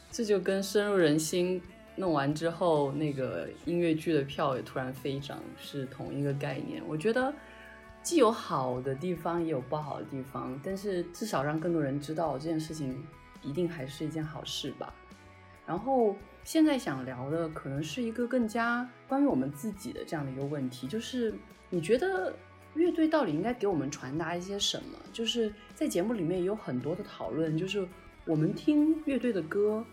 这就跟深入人心弄完之后，那个音乐剧的票也突然飞涨是同一个概念。我觉得。既有好的地方，也有不好的地方，但是至少让更多人知道这件事情，一定还是一件好事吧。然后现在想聊的，可能是一个更加关于我们自己的这样的一个问题，就是你觉得乐队到底应该给我们传达一些什么？就是在节目里面也有很多的讨论，就是我们听乐队的歌，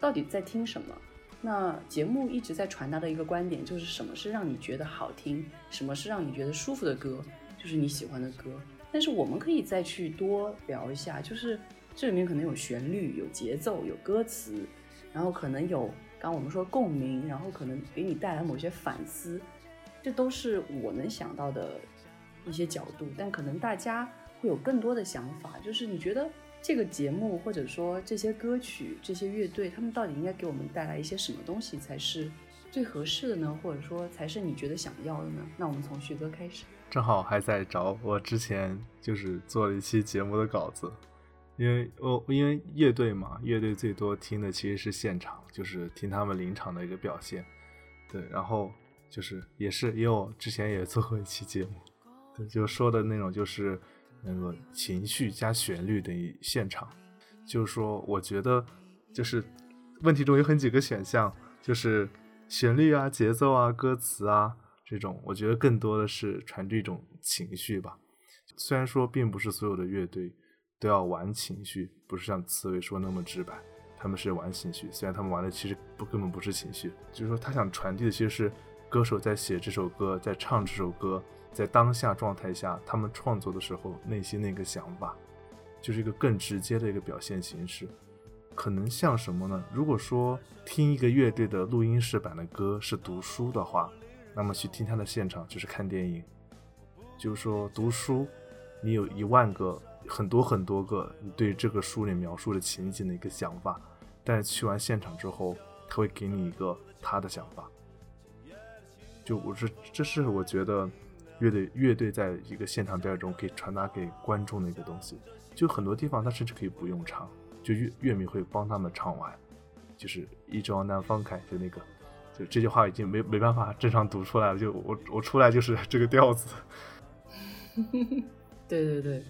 到底在听什么？那节目一直在传达的一个观点，就是什么是让你觉得好听，什么是让你觉得舒服的歌，就是你喜欢的歌。但是我们可以再去多聊一下，就是这里面可能有旋律、有节奏、有歌词，然后可能有刚我们说共鸣，然后可能给你带来某些反思，这都是我能想到的一些角度。但可能大家会有更多的想法，就是你觉得这个节目或者说这些歌曲、这些乐队，他们到底应该给我们带来一些什么东西才是最合适的呢？或者说才是你觉得想要的呢？那我们从旭哥开始。正好还在找我之前就是做了一期节目的稿子，因为我因为乐队嘛，乐队最多听的其实是现场，就是听他们临场的一个表现。对，然后就是也是因为我之前也做过一期节目，对，就说的那种就是那个情绪加旋律等于现场，就是说我觉得就是问题中有很几个选项，就是旋律啊、节奏啊、歌词啊。这种我觉得更多的是传递一种情绪吧。虽然说并不是所有的乐队都要玩情绪，不是像刺猬说那么直白，他们是玩情绪。虽然他们玩的其实不根本不是情绪，就是说他想传递的其实是歌手在写这首歌，在唱这首歌，在当下状态下他们创作的时候内心那个想法，就是一个更直接的一个表现形式。可能像什么呢？如果说听一个乐队的录音室版的歌是读书的话。那么去听他的现场就是看电影，就是说读书，你有一万个很多很多个你对这个书里描述的情景的一个想法，但是去完现场之后，他会给你一个他的想法。就我是这是我觉得乐队乐队在一个现场表演中可以传达给观众的一个东西。就很多地方他甚至可以不用唱，就乐乐迷会帮他们唱完，就是一直往南方开，就那个。就这句话已经没没办法正常读出来了，就我我出来就是 这个调子。对对对，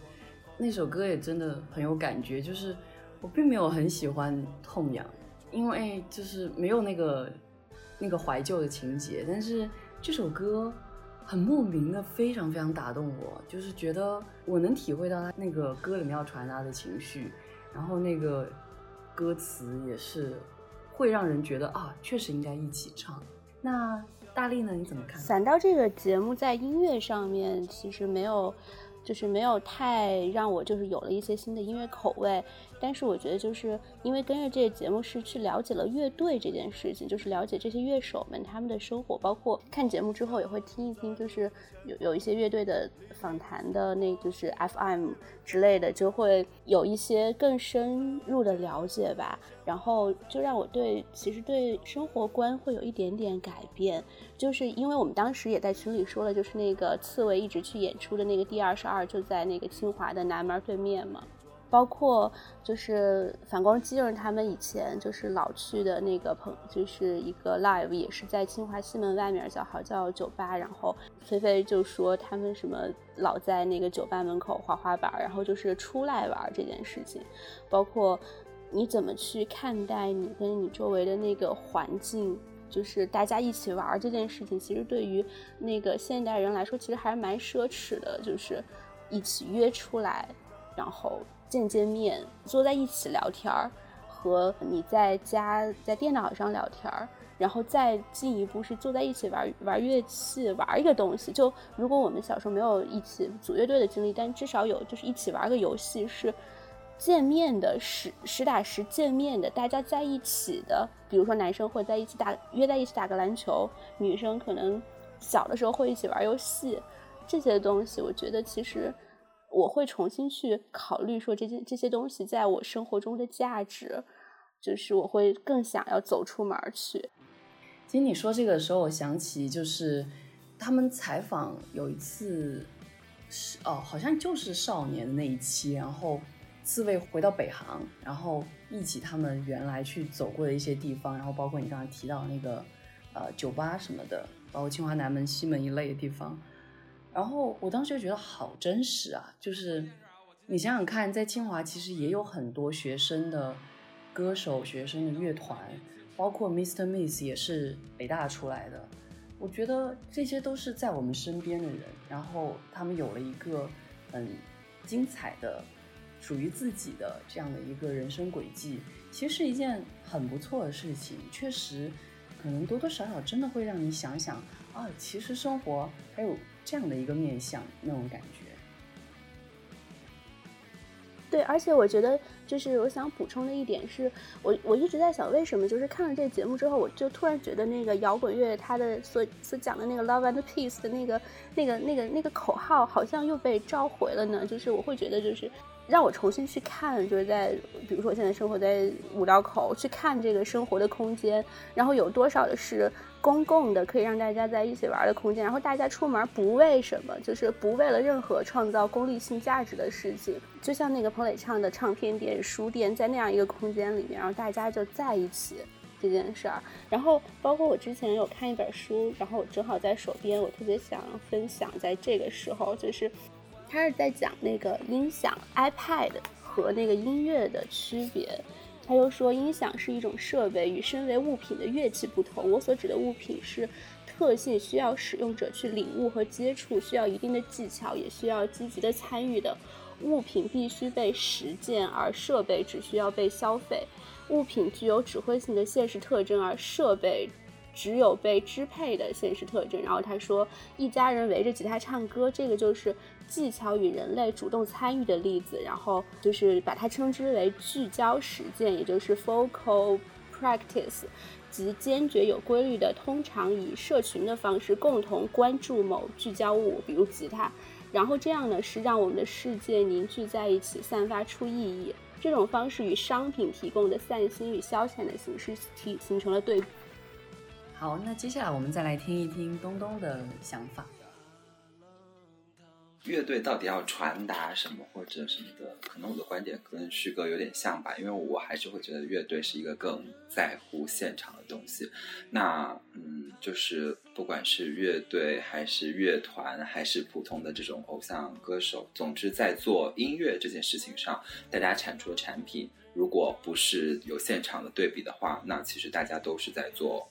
那首歌也真的很有感觉。就是我并没有很喜欢《痛痒》，因为就是没有那个那个怀旧的情节。但是这首歌很莫名的非常非常打动我，就是觉得我能体会到他那个歌里面要传达的情绪，然后那个歌词也是。会让人觉得啊，确实应该一起唱。那大力呢？你怎么看？反倒这个节目在音乐上面其实没有，就是没有太让我就是有了一些新的音乐口味。但是我觉得就是因为跟着这个节目是去了解了乐队这件事情，就是了解这些乐手们他们的生活，包括看节目之后也会听一听，就是有有一些乐队的访谈的那就是 FM 之类的，就会有一些更深入的了解吧。然后就让我对其实对生活观会有一点点改变，就是因为我们当时也在群里说了，就是那个刺猬一直去演出的那个第二十二就在那个清华的南门对面嘛。包括就是反光机人他们以前就是老去的那个朋，就是一个 live 也是在清华西门外面叫好叫酒吧，然后菲菲就说他们什么老在那个酒吧门口滑滑板，然后就是出来玩这件事情，包括你怎么去看待你跟你周围的那个环境，就是大家一起玩这件事情，其实对于那个现代人来说，其实还是蛮奢侈的，就是一起约出来，然后。见见面，坐在一起聊天儿，和你在家在电脑上聊天儿，然后再进一步是坐在一起玩玩乐器，玩一个东西。就如果我们小时候没有一起组乐队的经历，但至少有就是一起玩个游戏，是见面的，实实打实见面的，大家在一起的。比如说男生会在一起打约在一起打个篮球，女生可能小的时候会一起玩游戏，这些东西我觉得其实。我会重新去考虑说这些这些东西在我生活中的价值，就是我会更想要走出门去。其实你说这个的时候，我想起就是他们采访有一次是哦，好像就是少年的那一期，然后刺猬回到北航，然后一起他们原来去走过的一些地方，然后包括你刚才提到那个呃酒吧什么的，包括清华南门、西门一类的地方。然后我当时就觉得好真实啊！就是你想想看，在清华其实也有很多学生的歌手、学生的乐团，包括 Mr. Miss 也是北大出来的。我觉得这些都是在我们身边的人，然后他们有了一个很精彩的、属于自己的这样的一个人生轨迹，其实是一件很不错的事情。确实，可能多多少少真的会让你想想啊，其实生活还有。这样的一个面相，那种感觉。对，而且我觉得就是我想补充的一点是，我我一直在想，为什么就是看了这个节目之后，我就突然觉得那个摇滚乐它的所所讲的那个 love and peace 的那个那个那个那个口号，好像又被召回了呢？就是我会觉得就是。让我重新去看，就是在比如说我现在生活在五道口，去看这个生活的空间，然后有多少的是公共的，可以让大家在一起玩的空间，然后大家出门不为什么，就是不为了任何创造功利性价值的事情，就像那个彭磊唱的唱片店、书店，在那样一个空间里面，然后大家就在一起这件事儿。然后包括我之前有看一本书，然后我正好在手边，我特别想分享，在这个时候就是。他是在讲那个音响 iPad 和那个音乐的区别。他又说，音响是一种设备，与身为物品的乐器不同。我所指的物品是特性需要使用者去领悟和接触，需要一定的技巧，也需要积极的参与的。物品必须被实践，而设备只需要被消费。物品具有指挥性的现实特征，而设备。只有被支配的现实特征。然后他说，一家人围着吉他唱歌，这个就是技巧与人类主动参与的例子。然后就是把它称之为聚焦实践，也就是 focal practice，即坚决有规律的，通常以社群的方式共同关注某聚焦物，比如吉他。然后这样呢，是让我们的世界凝聚在一起，散发出意义。这种方式与商品提供的散心与消遣的形式提形成了对比。好，那接下来我们再来听一听东东的想法。乐队到底要传达什么或者什么的？可能我的观点跟旭哥有点像吧，因为我还是会觉得乐队是一个更在乎现场的东西。那嗯，就是不管是乐队还是乐团，还是普通的这种偶像歌手，总之在做音乐这件事情上，大家产出的产品，如果不是有现场的对比的话，那其实大家都是在做。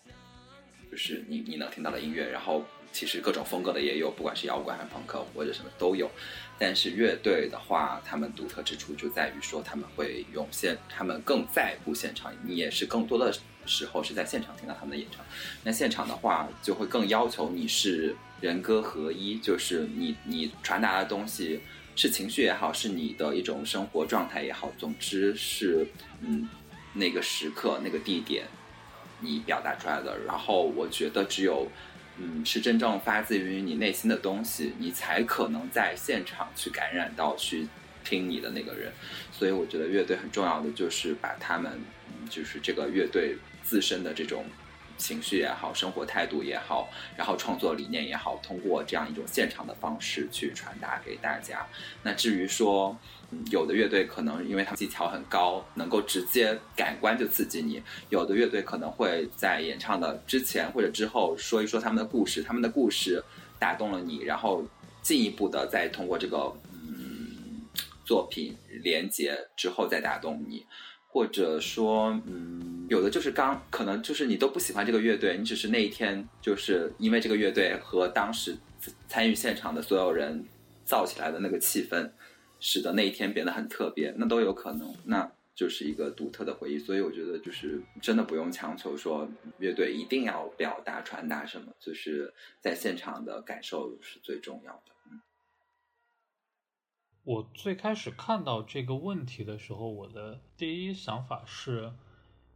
就是你你能听到的音乐，然后其实各种风格的也有，不管是摇滚还是朋克或者什么都有。但是乐队的话，他们独特之处就在于说他们会用现，他们更在乎现场，你也是更多的时候是在现场听到他们的演唱。那现场的话，就会更要求你是人歌合一，就是你你传达的东西是情绪也好，是你的一种生活状态也好，总之是嗯那个时刻那个地点。你表达出来的，然后我觉得只有，嗯，是真正发自于你内心的东西，你才可能在现场去感染到去听你的那个人。所以我觉得乐队很重要的就是把他们，就是这个乐队自身的这种情绪也好，生活态度也好，然后创作理念也好，通过这样一种现场的方式去传达给大家。那至于说，有的乐队可能因为他们技巧很高，能够直接感官就刺激你；有的乐队可能会在演唱的之前或者之后说一说他们的故事，他们的故事打动了你，然后进一步的再通过这个嗯作品连接之后再打动你，或者说嗯有的就是刚可能就是你都不喜欢这个乐队，你只是那一天就是因为这个乐队和当时参与现场的所有人造起来的那个气氛。使得那一天变得很特别，那都有可能，那就是一个独特的回忆。所以我觉得，就是真的不用强求说乐队一定要表达传达什么，就是在现场的感受是最重要的。嗯，我最开始看到这个问题的时候，我的第一想法是，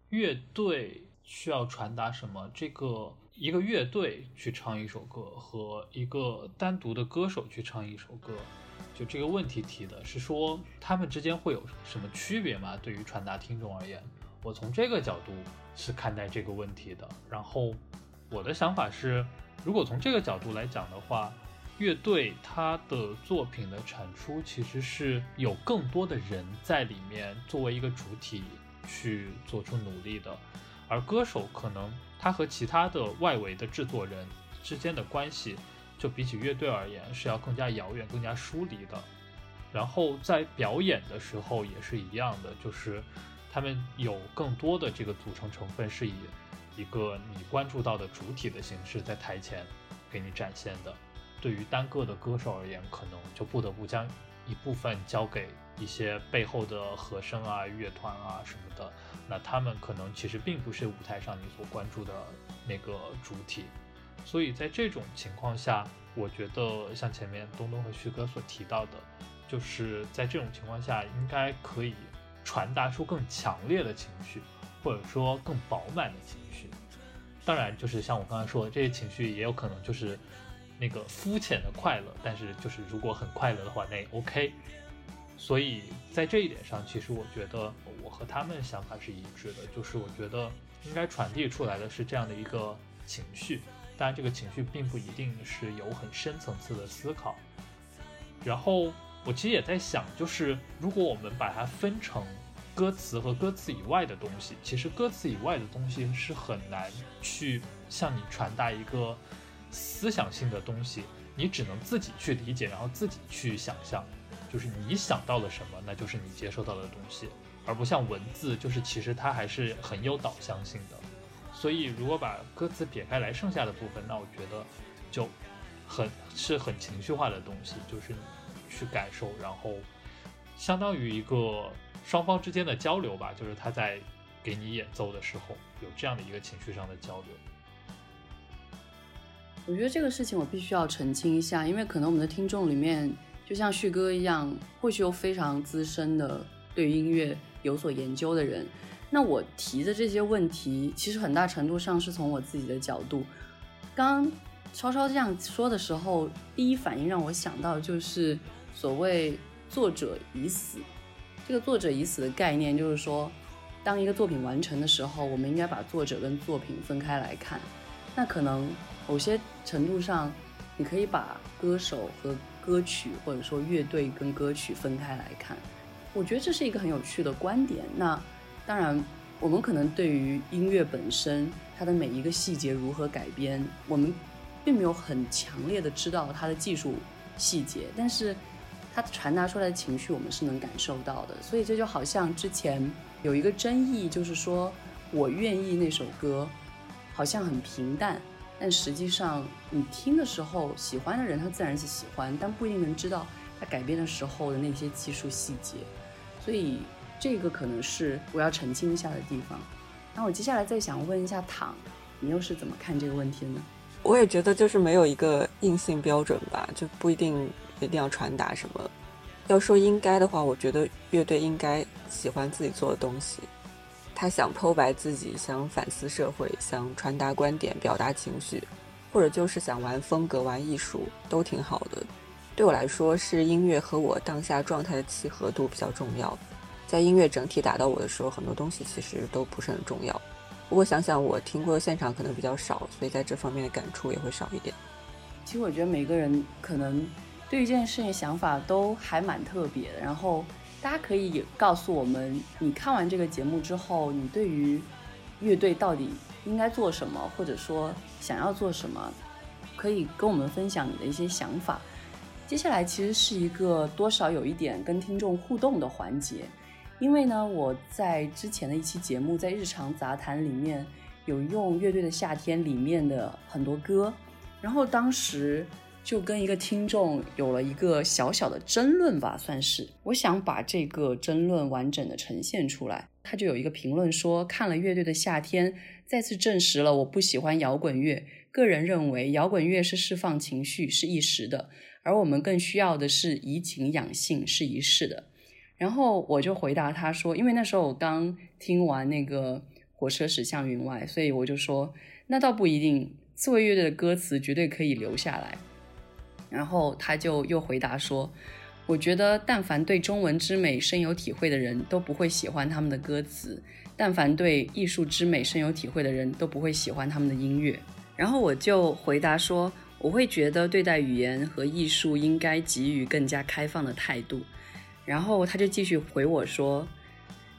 乐队需要传达什么？这个一个乐队去唱一首歌，和一个单独的歌手去唱一首歌。就这个问题提的是说，他们之间会有什么区别吗？对于传达听众而言，我从这个角度是看待这个问题的。然后，我的想法是，如果从这个角度来讲的话，乐队它的作品的产出其实是有更多的人在里面作为一个主体去做出努力的，而歌手可能他和其他的外围的制作人之间的关系。就比起乐队而言，是要更加遥远、更加疏离的。然后在表演的时候也是一样的，就是他们有更多的这个组成成分，是以一个你关注到的主体的形式在台前给你展现的。对于单个的歌手而言，可能就不得不将一部分交给一些背后的和声啊、乐团啊什么的。那他们可能其实并不是舞台上你所关注的那个主体。所以在这种情况下，我觉得像前面东东和旭哥所提到的，就是在这种情况下，应该可以传达出更强烈的情绪，或者说更饱满的情绪。当然，就是像我刚才说的，这些情绪也有可能就是那个肤浅的快乐，但是就是如果很快乐的话，那也 OK。所以在这一点上，其实我觉得我和他们想法是一致的，就是我觉得应该传递出来的是这样的一个情绪。当然，这个情绪并不一定是有很深层次的思考。然后我其实也在想，就是如果我们把它分成歌词和歌词以外的东西，其实歌词以外的东西是很难去向你传达一个思想性的东西，你只能自己去理解，然后自己去想象。就是你想到了什么，那就是你接收到的东西，而不像文字，就是其实它还是很有导向性的。所以如果把歌词撇开来，剩下的部分，那我觉得就很是很情绪化的东西，就是去感受，然后相当于一个双方之间的交流吧，就是他在给你演奏的时候有这样的一个情绪上的交流。我觉得这个事情我必须要澄清一下，因为可能我们的听众里面。就像旭哥一样，或许有非常资深的对音乐有所研究的人。那我提的这些问题，其实很大程度上是从我自己的角度。刚刚超超这样说的时候，第一反应让我想到就是所谓“作者已死”。这个“作者已死”的概念，就是说，当一个作品完成的时候，我们应该把作者跟作品分开来看。那可能某些程度上，你可以把歌手和歌曲或者说乐队跟歌曲分开来看，我觉得这是一个很有趣的观点。那当然，我们可能对于音乐本身它的每一个细节如何改编，我们并没有很强烈的知道它的技术细节，但是它传达出来的情绪我们是能感受到的。所以这就好像之前有一个争议，就是说我愿意那首歌好像很平淡。但实际上，你听的时候，喜欢的人他自然是喜欢，但不一定能知道他改编的时候的那些技术细节，所以这个可能是我要澄清一下的地方。那我接下来再想问一下躺，你又是怎么看这个问题的呢？我也觉得就是没有一个硬性标准吧，就不一定一定要传达什么。要说应该的话，我觉得乐队应该喜欢自己做的东西。他想剖白自己，想反思社会，想传达观点，表达情绪，或者就是想玩风格、玩艺术，都挺好的。对我来说，是音乐和我当下状态的契合度比较重要。在音乐整体打到我的时候，很多东西其实都不是很重要。不过想想我听过的现场可能比较少，所以在这方面的感触也会少一点。其实我觉得每个人可能对于一件事情想法都还蛮特别的，然后。大家可以告诉我们，你看完这个节目之后，你对于乐队到底应该做什么，或者说想要做什么，可以跟我们分享你的一些想法。接下来其实是一个多少有一点跟听众互动的环节，因为呢，我在之前的一期节目在日常杂谈里面有用乐队的夏天里面的很多歌，然后当时。就跟一个听众有了一个小小的争论吧，算是。我想把这个争论完整的呈现出来。他就有一个评论说，看了乐队的夏天，再次证实了我不喜欢摇滚乐。个人认为，摇滚乐是释放情绪，是一时的，而我们更需要的是怡情养性，是一世的。然后我就回答他说，因为那时候我刚听完那个火车驶向云外，所以我就说，那倒不一定，刺猬乐队的歌词绝对可以留下来。然后他就又回答说：“我觉得，但凡对中文之美深有体会的人都不会喜欢他们的歌词；但凡对艺术之美深有体会的人都不会喜欢他们的音乐。”然后我就回答说：“我会觉得对待语言和艺术应该给予更加开放的态度。”然后他就继续回我说：“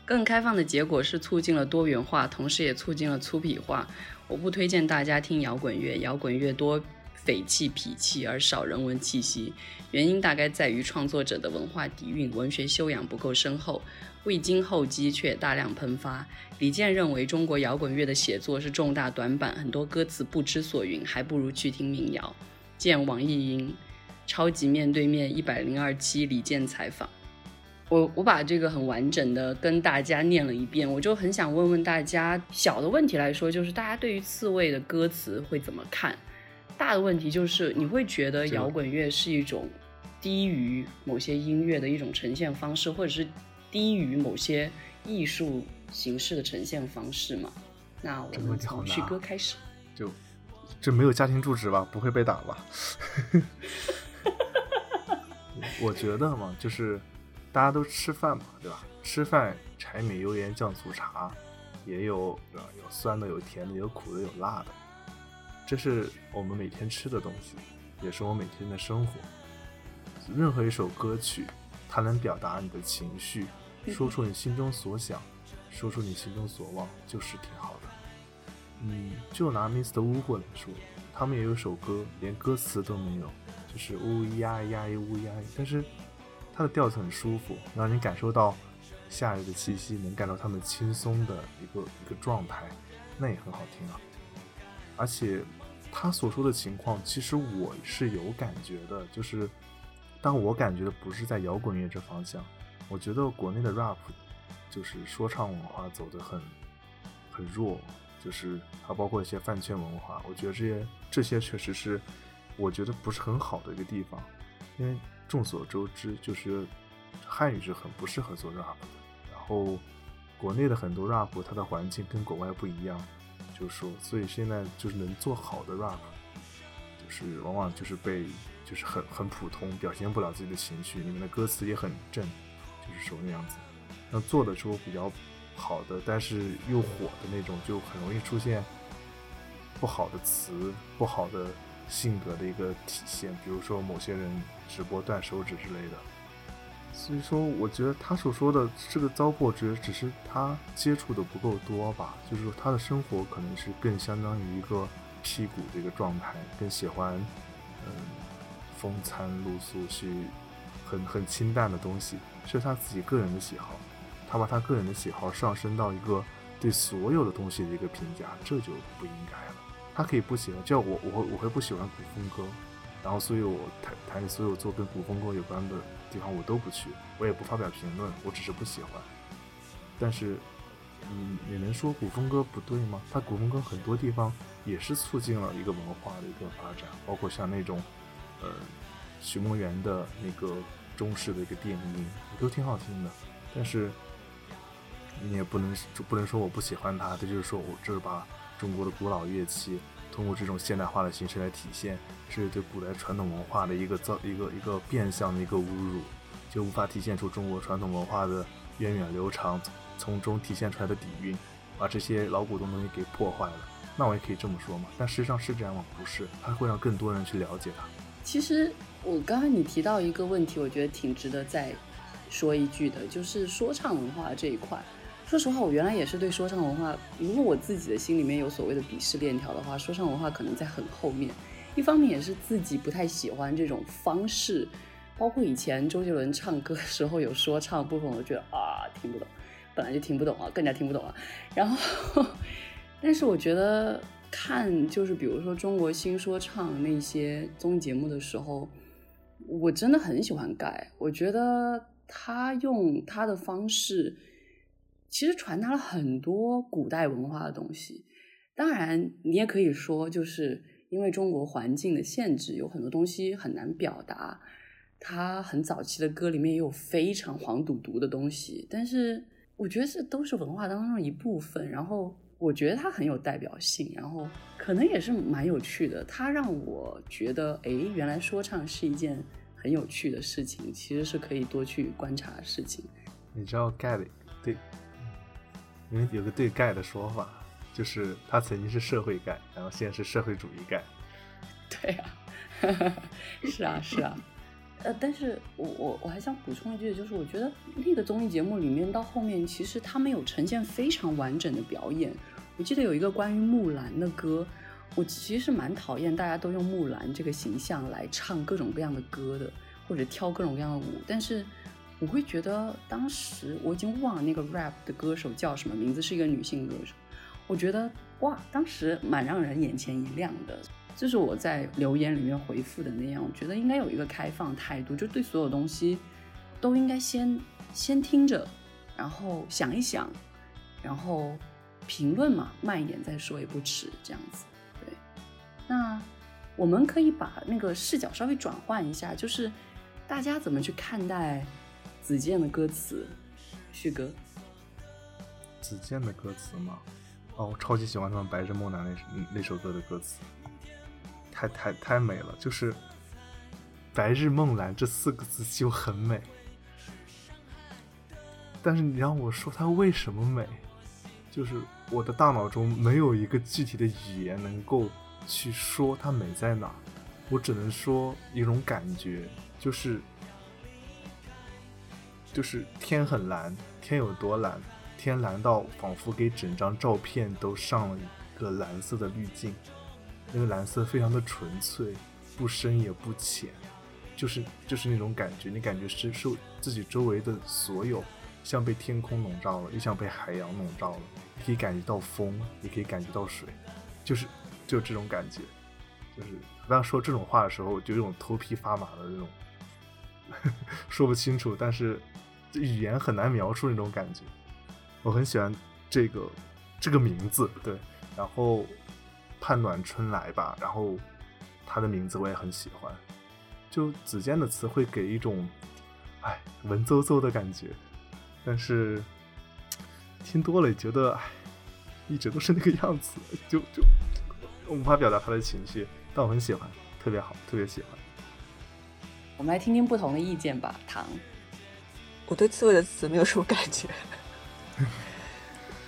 更开放的结果是促进了多元化，同时也促进了粗鄙化。我不推荐大家听摇滚乐，摇滚乐多。”匪气痞气而少人文气息，原因大概在于创作者的文化底蕴、文学修养不够深厚，未经厚积却大量喷发。李健认为中国摇滚乐的写作是重大短板，很多歌词不知所云，还不如去听民谣。见网易云超级面对面一百零二期李健采访。我我把这个很完整的跟大家念了一遍，我就很想问问大家，小的问题来说，就是大家对于刺猬的歌词会怎么看？大的问题就是，你会觉得摇滚乐是一种低于某些音乐的一种呈现方式，或者是低于某些艺术形式的呈现方式嘛？那我们从旭哥开始，就这没有家庭住址吧？不会被打吧？我觉得嘛，就是大家都吃饭嘛，对吧？吃饭柴米油盐酱醋茶，也有有酸的，有甜的，有苦的，有辣的，这是我们每天吃的东西，也是我每天的生活。任何一首歌曲，它能表达你的情绪，说出你心中所想，说出你心中所望，就是挺好的。嗯，就拿 Mr. Wu 过来说，他们也有首歌，连歌词都没有，就是呜咿呀咿呀咿呜咿呀咿，但是它的调子很舒服，让你感受到夏日的气息，能感到他们轻松的一个一个状态，那也很好听啊。而且他所说的情况，其实我是有感觉的，就是。但我感觉的不是在摇滚乐这方向，我觉得国内的 rap 就是说唱文化走得很很弱，就是还包括一些饭圈文化，我觉得这些这些确实是我觉得不是很好的一个地方，因为众所周知，就是汉语是很不适合做 rap 的，然后国内的很多 rap 它的环境跟国外不一样，就是说，所以现在就是能做好的 rap，就是往往就是被。就是很很普通，表现不了自己的情绪，里面的歌词也很正，就是说那样子。那做的时候比较好的，但是又火的那种，就很容易出现不好的词、不好的性格的一个体现。比如说某些人直播断手指之类的。所以说，我觉得他所说的这个糟粕值，只是他接触的不够多吧。就是说，他的生活可能是更相当于一个屁股的一个状态，更喜欢嗯。风餐露宿去，很很清淡的东西，是他自己个人的喜好。他把他个人的喜好上升到一个对所有的东西的一个评价，这就不应该了。他可以不喜欢，叫我我会我会不喜欢古风歌，然后所以我台台里所有做跟古风歌有关的地方我都不去，我也不发表评论，我只是不喜欢。但是，你你能说古风歌不对吗？它古风歌很多地方也是促进了一个文化的一个发展，包括像那种。呃，徐梦圆的那个中式的一个电音，都挺好听的。但是你也不能不能说我不喜欢它，这就是说我这是把中国的古老乐器通过这种现代化的形式来体现，是对古代传统文化的一个造一个一个变相的一个侮辱，就无法体现出中国传统文化的源远流长，从中体现出来的底蕴，把这些老古董东西给破坏了。那我也可以这么说嘛？但事实上是这样吗？不是，它会让更多人去了解它。其实我刚才你提到一个问题，我觉得挺值得再说一句的，就是说唱文化这一块。说实话，我原来也是对说唱文化，如果我自己的心里面有所谓的鄙视链条的话，说唱文化可能在很后面。一方面也是自己不太喜欢这种方式，包括以前周杰伦唱歌时候有说唱部分，我觉得啊听不懂，本来就听不懂啊，更加听不懂了。然后，但是我觉得。看，就是比如说中国新说唱那些综艺节目的时候，我真的很喜欢盖。我觉得他用他的方式，其实传达了很多古代文化的东西。当然，你也可以说，就是因为中国环境的限制，有很多东西很难表达。他很早期的歌里面也有非常黄赌毒的东西，但是我觉得这都是文化当中的一部分。然后。我觉得它很有代表性，然后可能也是蛮有趣的。它让我觉得，哎，原来说唱是一件很有趣的事情，其实是可以多去观察事情。你知道盖的对，因为有个对盖的说法，就是他曾经是社会盖，然后现在是社会主义盖。对啊，是啊，是啊。呃，但是我我我还想补充一句，就是我觉得那个综艺节目里面到后面，其实他们有呈现非常完整的表演。我记得有一个关于木兰的歌，我其实蛮讨厌大家都用木兰这个形象来唱各种各样的歌的，或者跳各种各样的舞。但是我会觉得当时我已经忘了那个 rap 的歌手叫什么名字，是一个女性歌手。我觉得哇，当时蛮让人眼前一亮的。就是我在留言里面回复的那样，我觉得应该有一个开放态度，就对所有东西都应该先先听着，然后想一想，然后评论嘛，慢一点再说也不迟，这样子。对，那我们可以把那个视角稍微转换一下，就是大家怎么去看待子健的歌词？旭哥，子健的歌词吗？哦，我超级喜欢他们《白日梦蓝》那那首歌的歌词，太太太美了，就是“白日梦蓝”这四个字就很美。但是你让我说它为什么美，就是我的大脑中没有一个具体的语言能够去说它美在哪，我只能说一种感觉，就是就是天很蓝，天有多蓝？天蓝到仿佛给整张照片都上了一个蓝色的滤镜，那个蓝色非常的纯粹，不深也不浅，就是就是那种感觉，你感觉是是自己周围的所有。像被天空笼罩了，又像被海洋笼罩了。可以感觉到风，也可以感觉到水，就是就这种感觉。就是当说这种话的时候，就有种头皮发麻的那种，说不清楚，但是语言很难描述那种感觉。我很喜欢这个这个名字，对。然后盼暖春来吧，然后他的名字我也很喜欢。就子健的词会给一种哎文绉绉的感觉。但是听多了也觉得，哎，一直都是那个样子，就就无法表达他的情绪。但我很喜欢，特别好，特别喜欢。我们来听听不同的意见吧。唐，我对刺猬的词没有什么感觉，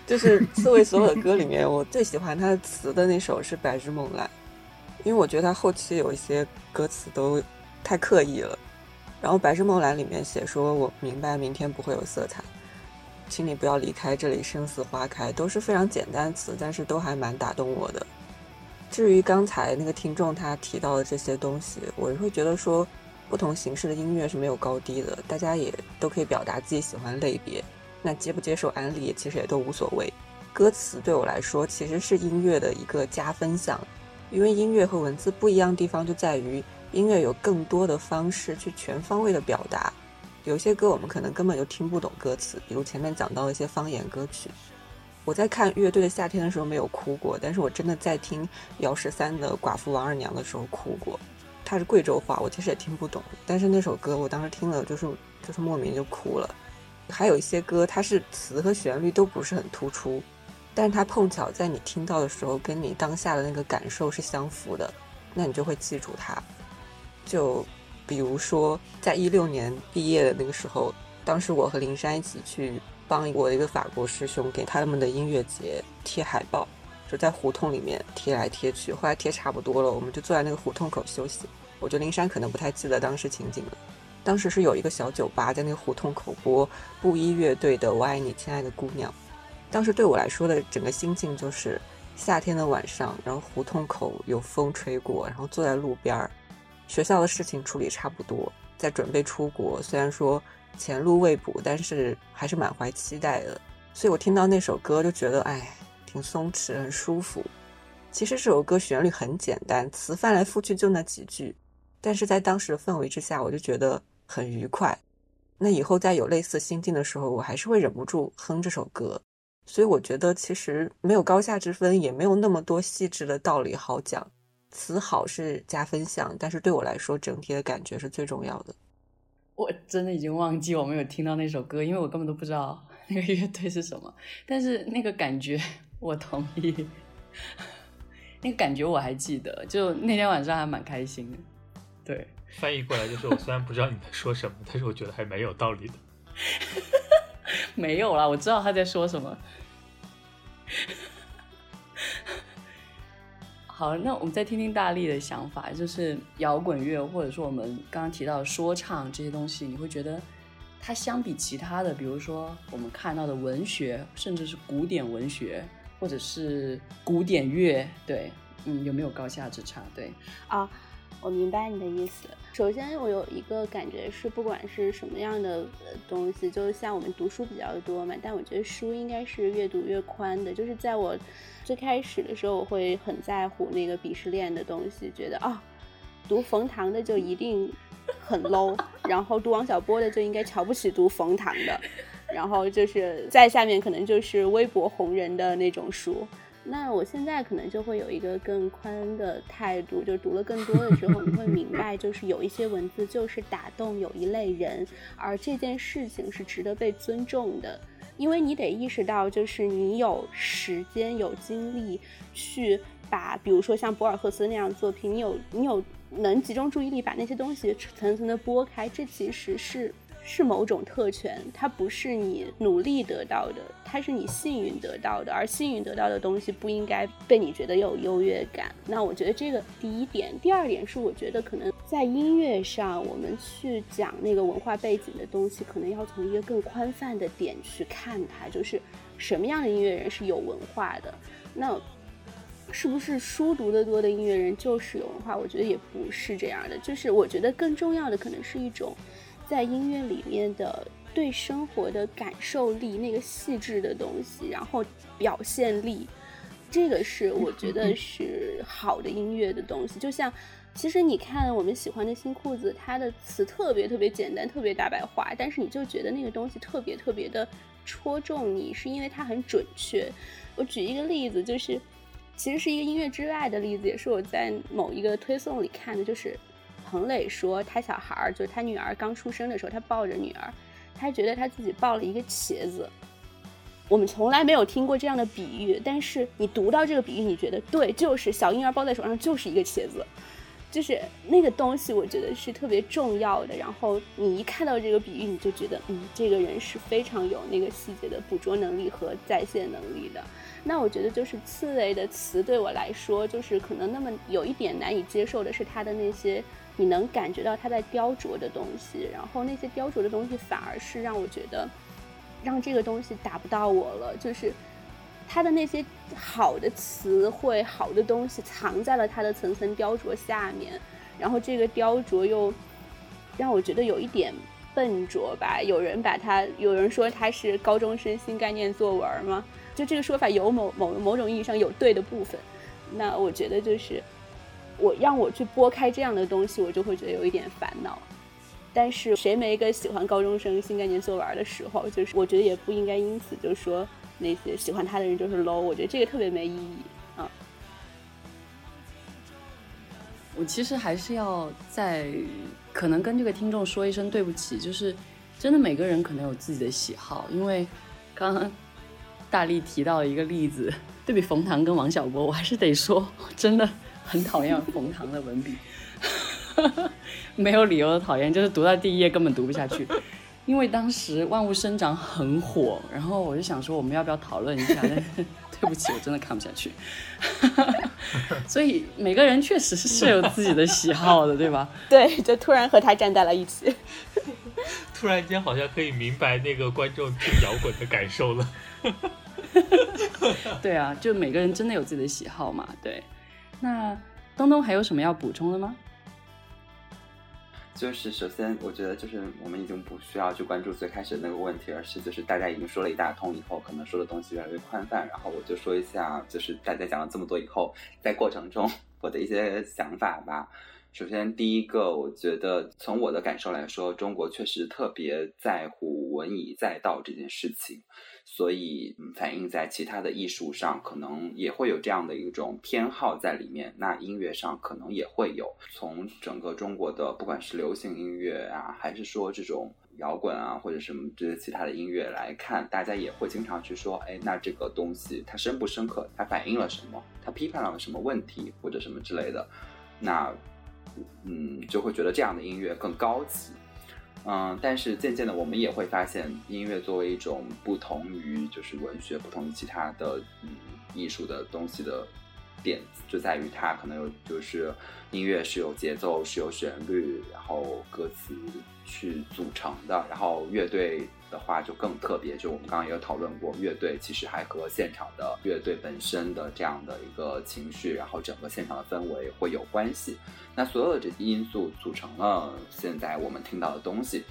就是刺猬所有的歌里面，我最喜欢他的词的那首是《白日梦蓝》，因为我觉得他后期有一些歌词都太刻意了。然后《白日梦蓝》里面写说：“我明白明天不会有色彩，请你不要离开这里，生死花开。”都是非常简单词，但是都还蛮打动我的。至于刚才那个听众他提到的这些东西，我会觉得说，不同形式的音乐是没有高低的，大家也都可以表达自己喜欢类别。那接不接受安利，其实也都无所谓。歌词对我来说其实是音乐的一个加分项，因为音乐和文字不一样的地方就在于。音乐有更多的方式去全方位的表达，有些歌我们可能根本就听不懂歌词，比如前面讲到一些方言歌曲。我在看乐队的夏天的时候没有哭过，但是我真的在听姚十三的寡妇王二娘的时候哭过。它是贵州话，我其实也听不懂，但是那首歌我当时听了就是就是莫名就哭了。还有一些歌，它是词和旋律都不是很突出，但是它碰巧在你听到的时候跟你当下的那个感受是相符的，那你就会记住它。就比如说，在一六年毕业的那个时候，当时我和林珊一起去帮我一个法国师兄给他们的音乐节贴海报，就在胡同里面贴来贴去。后来贴差不多了，我们就坐在那个胡同口休息。我觉得林珊可能不太记得当时情景了。当时是有一个小酒吧在那个胡同口播布衣乐队的《我爱你，亲爱的姑娘》。当时对我来说的整个心境就是夏天的晚上，然后胡同口有风吹过，然后坐在路边儿。学校的事情处理差不多，在准备出国。虽然说前路未卜，但是还是满怀期待的。所以我听到那首歌就觉得，哎，挺松弛，很舒服。其实这首歌旋律很简单，词翻来覆去就那几句，但是在当时的氛围之下，我就觉得很愉快。那以后再有类似心境的时候，我还是会忍不住哼这首歌。所以我觉得其实没有高下之分，也没有那么多细致的道理好讲。词好是加分项，但是对我来说，整体的感觉是最重要的。我真的已经忘记我没有听到那首歌，因为我根本都不知道那个乐队是什么。但是那个感觉，我同意。那个感觉我还记得，就那天晚上还蛮开心的。对，翻译过来就是我虽然不知道你在说什么，但是我觉得还蛮有道理的。没有啦，我知道他在说什么。好，那我们再听听大力的想法，就是摇滚乐，或者说我们刚刚提到说唱这些东西，你会觉得它相比其他的，比如说我们看到的文学，甚至是古典文学，或者是古典乐，对，嗯，有没有高下之差？对，啊。我明白你的意思。首先，我有一个感觉是，不管是什么样的东西，就像我们读书比较多嘛，但我觉得书应该是越读越宽的。就是在我最开始的时候，我会很在乎那个鄙视链的东西，觉得啊，读冯唐的就一定很 low，然后读王小波的就应该瞧不起读冯唐的，然后就是在下面可能就是微博红人的那种书。那我现在可能就会有一个更宽的态度，就读了更多的时候，你会明白，就是有一些文字就是打动有一类人，而这件事情是值得被尊重的，因为你得意识到，就是你有时间、有精力去把，比如说像博尔赫斯那样作品，你有你有能集中注意力把那些东西层层的剥开，这其实是。是某种特权，它不是你努力得到的，它是你幸运得到的，而幸运得到的东西不应该被你觉得有优越感。那我觉得这个第一点，第二点是我觉得可能在音乐上，我们去讲那个文化背景的东西，可能要从一个更宽泛的点去看它，就是什么样的音乐人是有文化的。那是不是书读得多的音乐人就是有文化？我觉得也不是这样的，就是我觉得更重要的可能是一种。在音乐里面的对生活的感受力，那个细致的东西，然后表现力，这个是我觉得是好的音乐的东西。就像，其实你看我们喜欢的新裤子，它的词特别特别简单，特别大白话，但是你就觉得那个东西特别特别的戳中你，是因为它很准确。我举一个例子，就是其实是一个音乐之外的例子，也是我在某一个推送里看的，就是。彭磊说，他小孩儿就是他女儿刚出生的时候，他抱着女儿，他觉得他自己抱了一个茄子。我们从来没有听过这样的比喻，但是你读到这个比喻，你觉得对，就是小婴儿抱在手上就是一个茄子，就是那个东西，我觉得是特别重要的。然后你一看到这个比喻，你就觉得，嗯，这个人是非常有那个细节的捕捉能力和再现能力的。那我觉得就是刺猬的词对我来说，就是可能那么有一点难以接受的是他的那些。你能感觉到他在雕琢的东西，然后那些雕琢的东西反而是让我觉得，让这个东西打不到我了。就是他的那些好的词汇、好的东西藏在了他的层层雕琢下面，然后这个雕琢又让我觉得有一点笨拙吧。有人把他，有人说他是高中生新概念作文吗？就这个说法有某某某种意义上有对的部分，那我觉得就是。我让我去拨开这样的东西，我就会觉得有一点烦恼。但是谁没个喜欢高中生新概念作文的时候？就是我觉得也不应该因此就说那些喜欢他的人就是 low。我觉得这个特别没意义啊。我其实还是要在可能跟这个听众说一声对不起，就是真的每个人可能有自己的喜好。因为刚刚大力提到一个例子，对比冯唐跟王小波，我还是得说真的。很讨厌冯唐的文笔，没有理由的讨厌，就是读到第一页根本读不下去。因为当时《万物生长》很火，然后我就想说我们要不要讨论一下？但是 对不起，我真的看不下去。所以每个人确实是有自己的喜好的，对吧？对，就突然和他站在了一起，突然间好像可以明白那个观众听摇滚的感受了。对啊，就每个人真的有自己的喜好嘛？对。那东东还有什么要补充的吗？就是首先，我觉得就是我们已经不需要去关注最开始的那个问题，而是就是大家已经说了一大通以后，可能说的东西越来越宽泛。然后我就说一下，就是大家讲了这么多以后，在过程中我的一些想法吧。首先，第一个，我觉得从我的感受来说，中国确实特别在乎文以载道这件事情。所以反映在其他的艺术上，可能也会有这样的一种偏好在里面。那音乐上可能也会有。从整个中国的，不管是流行音乐啊，还是说这种摇滚啊，或者什么这些其他的音乐来看，大家也会经常去说，哎，那这个东西它深不深刻？它反映了什么？它批判了什么问题，或者什么之类的？那嗯，就会觉得这样的音乐更高级。嗯，但是渐渐的，我们也会发现，音乐作为一种不同于就是文学、不同于其他的嗯艺术的东西的点，就在于它可能有就是音乐是有节奏、是有旋律，然后歌词去组成的，然后乐队。的话就更特别，就我们刚刚也有讨论过，乐队其实还和现场的乐队本身的这样的一个情绪，然后整个现场的氛围会有关系。那所有的这些因素组成了现在我们听到的东西，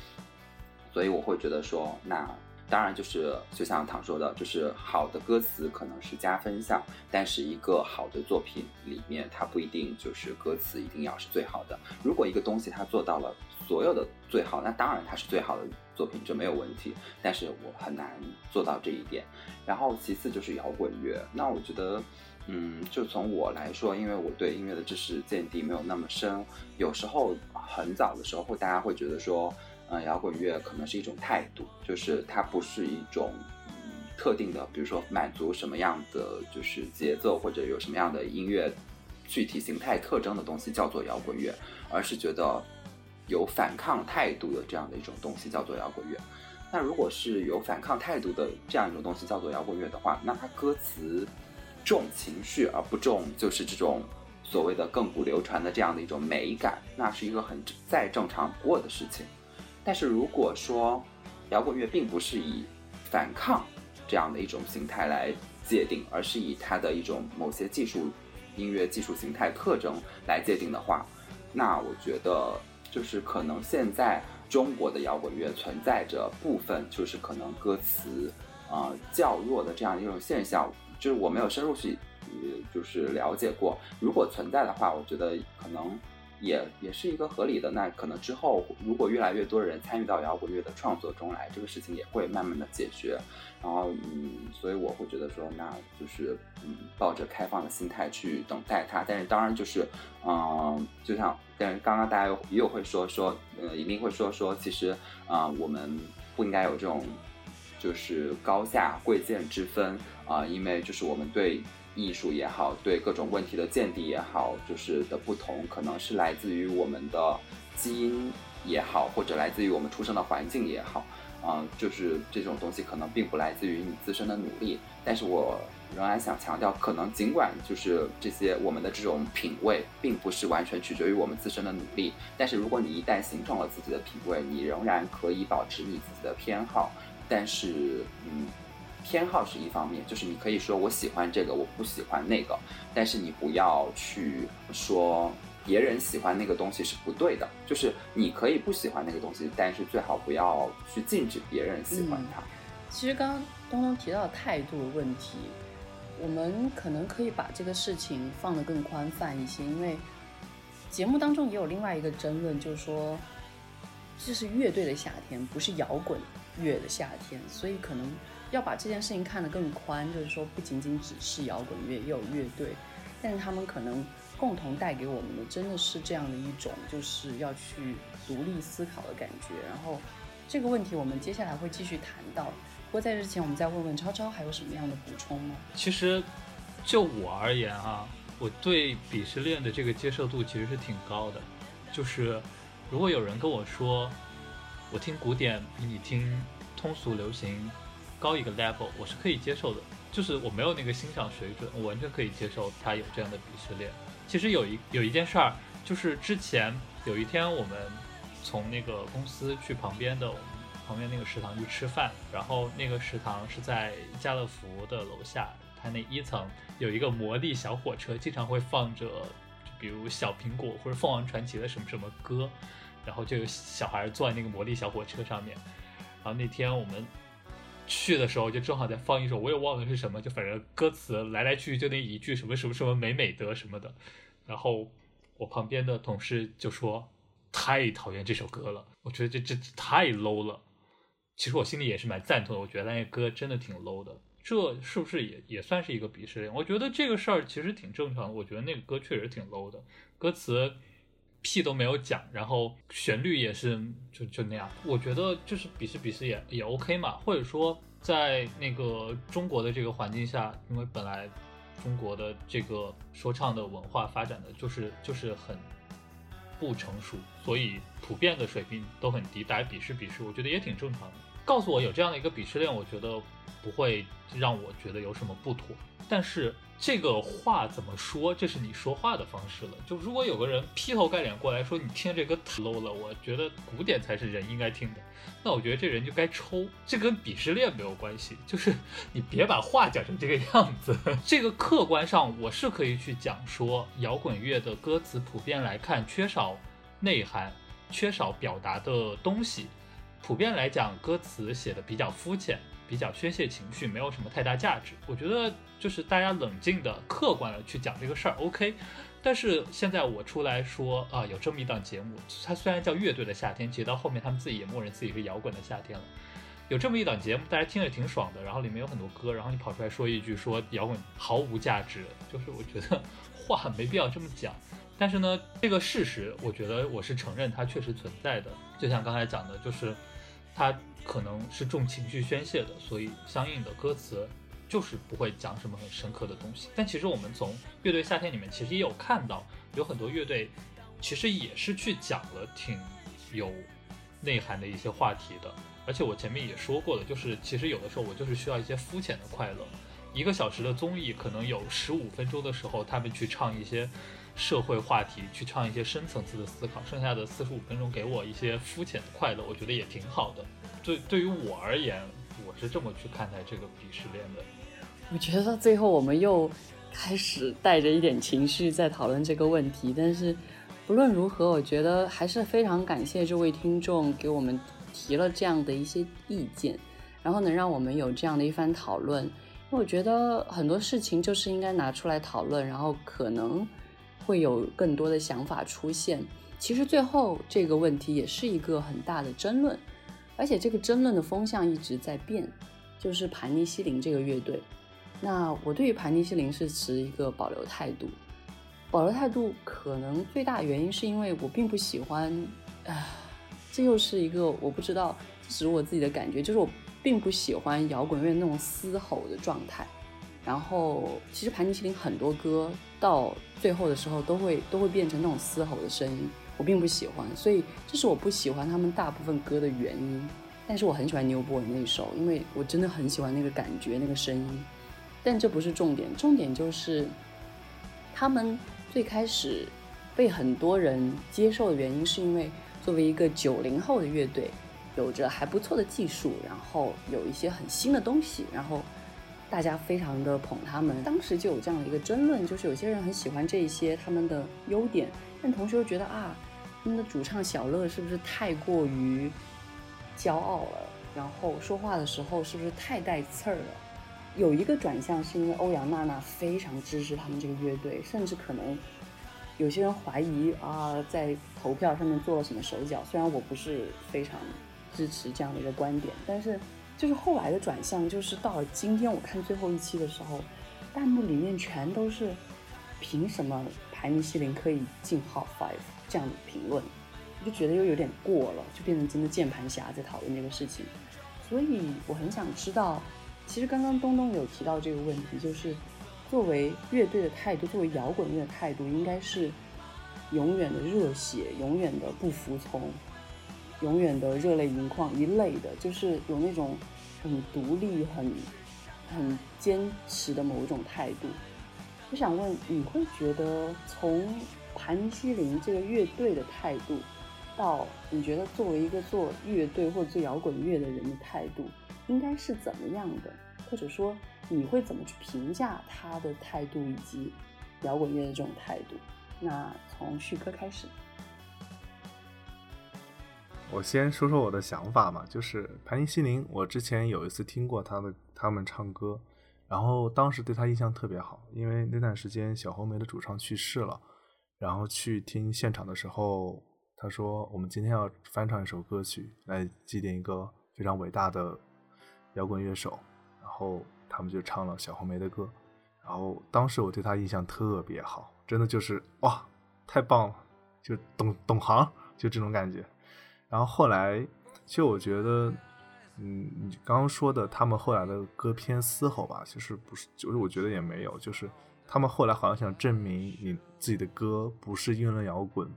所以我会觉得说，那当然就是就像唐说的，就是好的歌词可能是加分项，但是一个好的作品里面，它不一定就是歌词一定要是最好的。如果一个东西它做到了。所有的最好，那当然它是最好的作品，这没有问题。但是我很难做到这一点。然后其次就是摇滚乐，那我觉得，嗯，就从我来说，因为我对音乐的知识见地没有那么深，有时候很早的时候会大家会觉得说，嗯，摇滚乐可能是一种态度，就是它不是一种。嗯特定的，比如说满足什么样的就是节奏，或者有什么样的音乐具体形态特征的东西叫做摇滚乐，而是觉得有反抗态度的这样的一种东西叫做摇滚乐。那如果是有反抗态度的这样一种东西叫做摇滚乐的话，那它歌词重情绪而不重就是这种所谓的亘古流传的这样的一种美感，那是一个很再正常不过的事情。但是如果说摇滚乐并不是以反抗，这样的一种形态来界定，而是以它的一种某些技术音乐技术形态特征来界定的话，那我觉得就是可能现在中国的摇滚乐存在着部分就是可能歌词啊较弱的这样一种现象，就是我没有深入去呃就是了解过，如果存在的话，我觉得可能。也也是一个合理的，那可能之后如果越来越多人参与到摇滚乐的创作中来，这个事情也会慢慢的解决。然后，嗯，所以我会觉得说，那就是嗯，抱着开放的心态去等待它。但是当然就是，嗯，就像，但是刚刚大家又又会说说，呃，一定会说说，其实啊，我们不应该有这种就是高下贵贱之分啊，因为就是我们对。艺术也好，对各种问题的见地也好，就是的不同，可能是来自于我们的基因也好，或者来自于我们出生的环境也好，嗯，就是这种东西可能并不来自于你自身的努力。但是我仍然想强调，可能尽管就是这些我们的这种品味，并不是完全取决于我们自身的努力，但是如果你一旦形成了自己的品味，你仍然可以保持你自己的偏好。但是，嗯。偏好是一方面，就是你可以说我喜欢这个，我不喜欢那个，但是你不要去说别人喜欢那个东西是不对的。就是你可以不喜欢那个东西，但是最好不要去禁止别人喜欢它。其实刚刚东东提到态度问题，我们可能可以把这个事情放得更宽泛一些，因为节目当中也有另外一个争论，就是说这是乐队的夏天，不是摇滚乐的夏天，所以可能。要把这件事情看得更宽，就是说不仅仅只是摇滚乐，也有乐队，但是他们可能共同带给我们的真的是这样的一种，就是要去独立思考的感觉。然后这个问题我们接下来会继续谈到。不过在之前，我们再问问超超还有什么样的补充吗？其实就我而言啊，我对鄙视链的这个接受度其实是挺高的。就是如果有人跟我说，我听古典比你听通俗流行。高一个 level，我是可以接受的，就是我没有那个欣赏水准，我完全可以接受他有这样的鄙视链。其实有一有一件事儿，就是之前有一天我们从那个公司去旁边的旁边那个食堂去吃饭，然后那个食堂是在家乐福的楼下，它那一层有一个魔力小火车，经常会放着比如小苹果或者凤凰传奇的什么什么歌，然后就有小孩坐在那个魔力小火车上面，然后那天我们。去的时候就正好在放一首，我也忘了是什么，就反正歌词来来去去就那一句什么什么什么美美的什么的，然后我旁边的同事就说太讨厌这首歌了，我觉得这这太 low 了。其实我心里也是蛮赞同的，我觉得那歌真的挺 low 的，这是不是也也算是一个鄙视链？我觉得这个事儿其实挺正常的，我觉得那个歌确实挺 low 的，歌词。屁都没有讲，然后旋律也是就就那样，我觉得就是比试比试也也 OK 嘛，或者说在那个中国的这个环境下，因为本来中国的这个说唱的文化发展的就是就是很不成熟，所以普遍的水平都很低，大家比试比试，我觉得也挺正常的。告诉我有这样的一个鄙视链，我觉得不会让我觉得有什么不妥，但是。这个话怎么说？这是你说话的方式了。就如果有个人劈头盖脸过来说你听这个 low 了，我觉得古典才是人应该听的，那我觉得这人就该抽。这跟鄙视链没有关系，就是你别把话讲成这个样子。这个客观上我是可以去讲说，摇滚乐的歌词普遍来看缺少内涵，缺少表达的东西，普遍来讲歌词写的比较肤浅。比较宣泄情绪，没有什么太大价值。我觉得就是大家冷静的、客观的去讲这个事儿，OK。但是现在我出来说啊，有这么一档节目，它虽然叫乐队的夏天，其实到后面他们自己也默认自己是摇滚的夏天了。有这么一档节目，大家听着挺爽的，然后里面有很多歌，然后你跑出来说一句说摇滚毫无价值，就是我觉得 话没必要这么讲。但是呢，这个事实，我觉得我是承认它确实存在的。就像刚才讲的，就是它可能是重情绪宣泄的，所以相应的歌词就是不会讲什么很深刻的东西。但其实我们从乐队夏天里面其实也有看到，有很多乐队其实也是去讲了挺有内涵的一些话题的。而且我前面也说过了，就是其实有的时候我就是需要一些肤浅的快乐。一个小时的综艺可能有十五分钟的时候，他们去唱一些社会话题，去唱一些深层次的思考，剩下的四十五分钟给我一些肤浅的快乐，我觉得也挺好的。对，对于我而言，我是这么去看待这个鄙视链的。我觉得最后我们又开始带着一点情绪在讨论这个问题，但是不论如何，我觉得还是非常感谢这位听众给我们。提了这样的一些意见，然后能让我们有这样的一番讨论，因为我觉得很多事情就是应该拿出来讨论，然后可能会有更多的想法出现。其实最后这个问题也是一个很大的争论，而且这个争论的风向一直在变，就是盘尼西林这个乐队。那我对于盘尼西林是持一个保留态度，保留态度可能最大原因是因为我并不喜欢，啊。这又是一个我不知道，只是我自己的感觉，就是我并不喜欢摇滚乐那种嘶吼的状态。然后，其实盘尼西林很多歌到最后的时候都会都会变成那种嘶吼的声音，我并不喜欢，所以这是我不喜欢他们大部分歌的原因。但是我很喜欢 Newborn 那首，因为我真的很喜欢那个感觉那个声音。但这不是重点，重点就是他们最开始被很多人接受的原因，是因为。作为一个九零后的乐队，有着还不错的技术，然后有一些很新的东西，然后大家非常的捧他们。当时就有这样的一个争论，就是有些人很喜欢这一些他们的优点，但同时又觉得啊，他们的主唱小乐是不是太过于骄傲了？然后说话的时候是不是太带刺儿了？有一个转向是因为欧阳娜娜非常支持他们这个乐队，甚至可能。有些人怀疑啊，在投票上面做了什么手脚。虽然我不是非常支持这样的一个观点，但是就是后来的转向，就是到了今天我看最后一期的时候，弹幕里面全都是凭什么排尼西林可以进 Hot Five 这样的评论，我就觉得又有点过了，就变成真的键盘侠在讨论这个事情。所以我很想知道，其实刚刚东东有提到这个问题，就是。作为乐队的态度，作为摇滚乐的态度，应该是永远的热血，永远的不服从，永远的热泪盈眶一类的，就是有那种很独立、很很坚持的某一种态度。我想问，你会觉得从盘尼西林这个乐队的态度，到你觉得作为一个做乐队或者做摇滚乐的人的态度，应该是怎么样的？或者说？你会怎么去评价他的态度以及摇滚乐的这种态度？那从旭哥开始，我先说说我的想法嘛，就是盘尼西林，我之前有一次听过他的他们唱歌，然后当时对他印象特别好，因为那段时间小红梅的主唱去世了，然后去听现场的时候，他说我们今天要翻唱一首歌曲来祭奠一个非常伟大的摇滚乐手，然后。他们就唱了小红梅的歌，然后当时我对他印象特别好，真的就是哇，太棒了，就懂懂行，就这种感觉。然后后来，其实我觉得，嗯，你刚刚说的他们后来的歌偏嘶吼吧，其实不是，就是我觉得也没有，就是他们后来好像想证明你自己的歌不是英伦摇滚，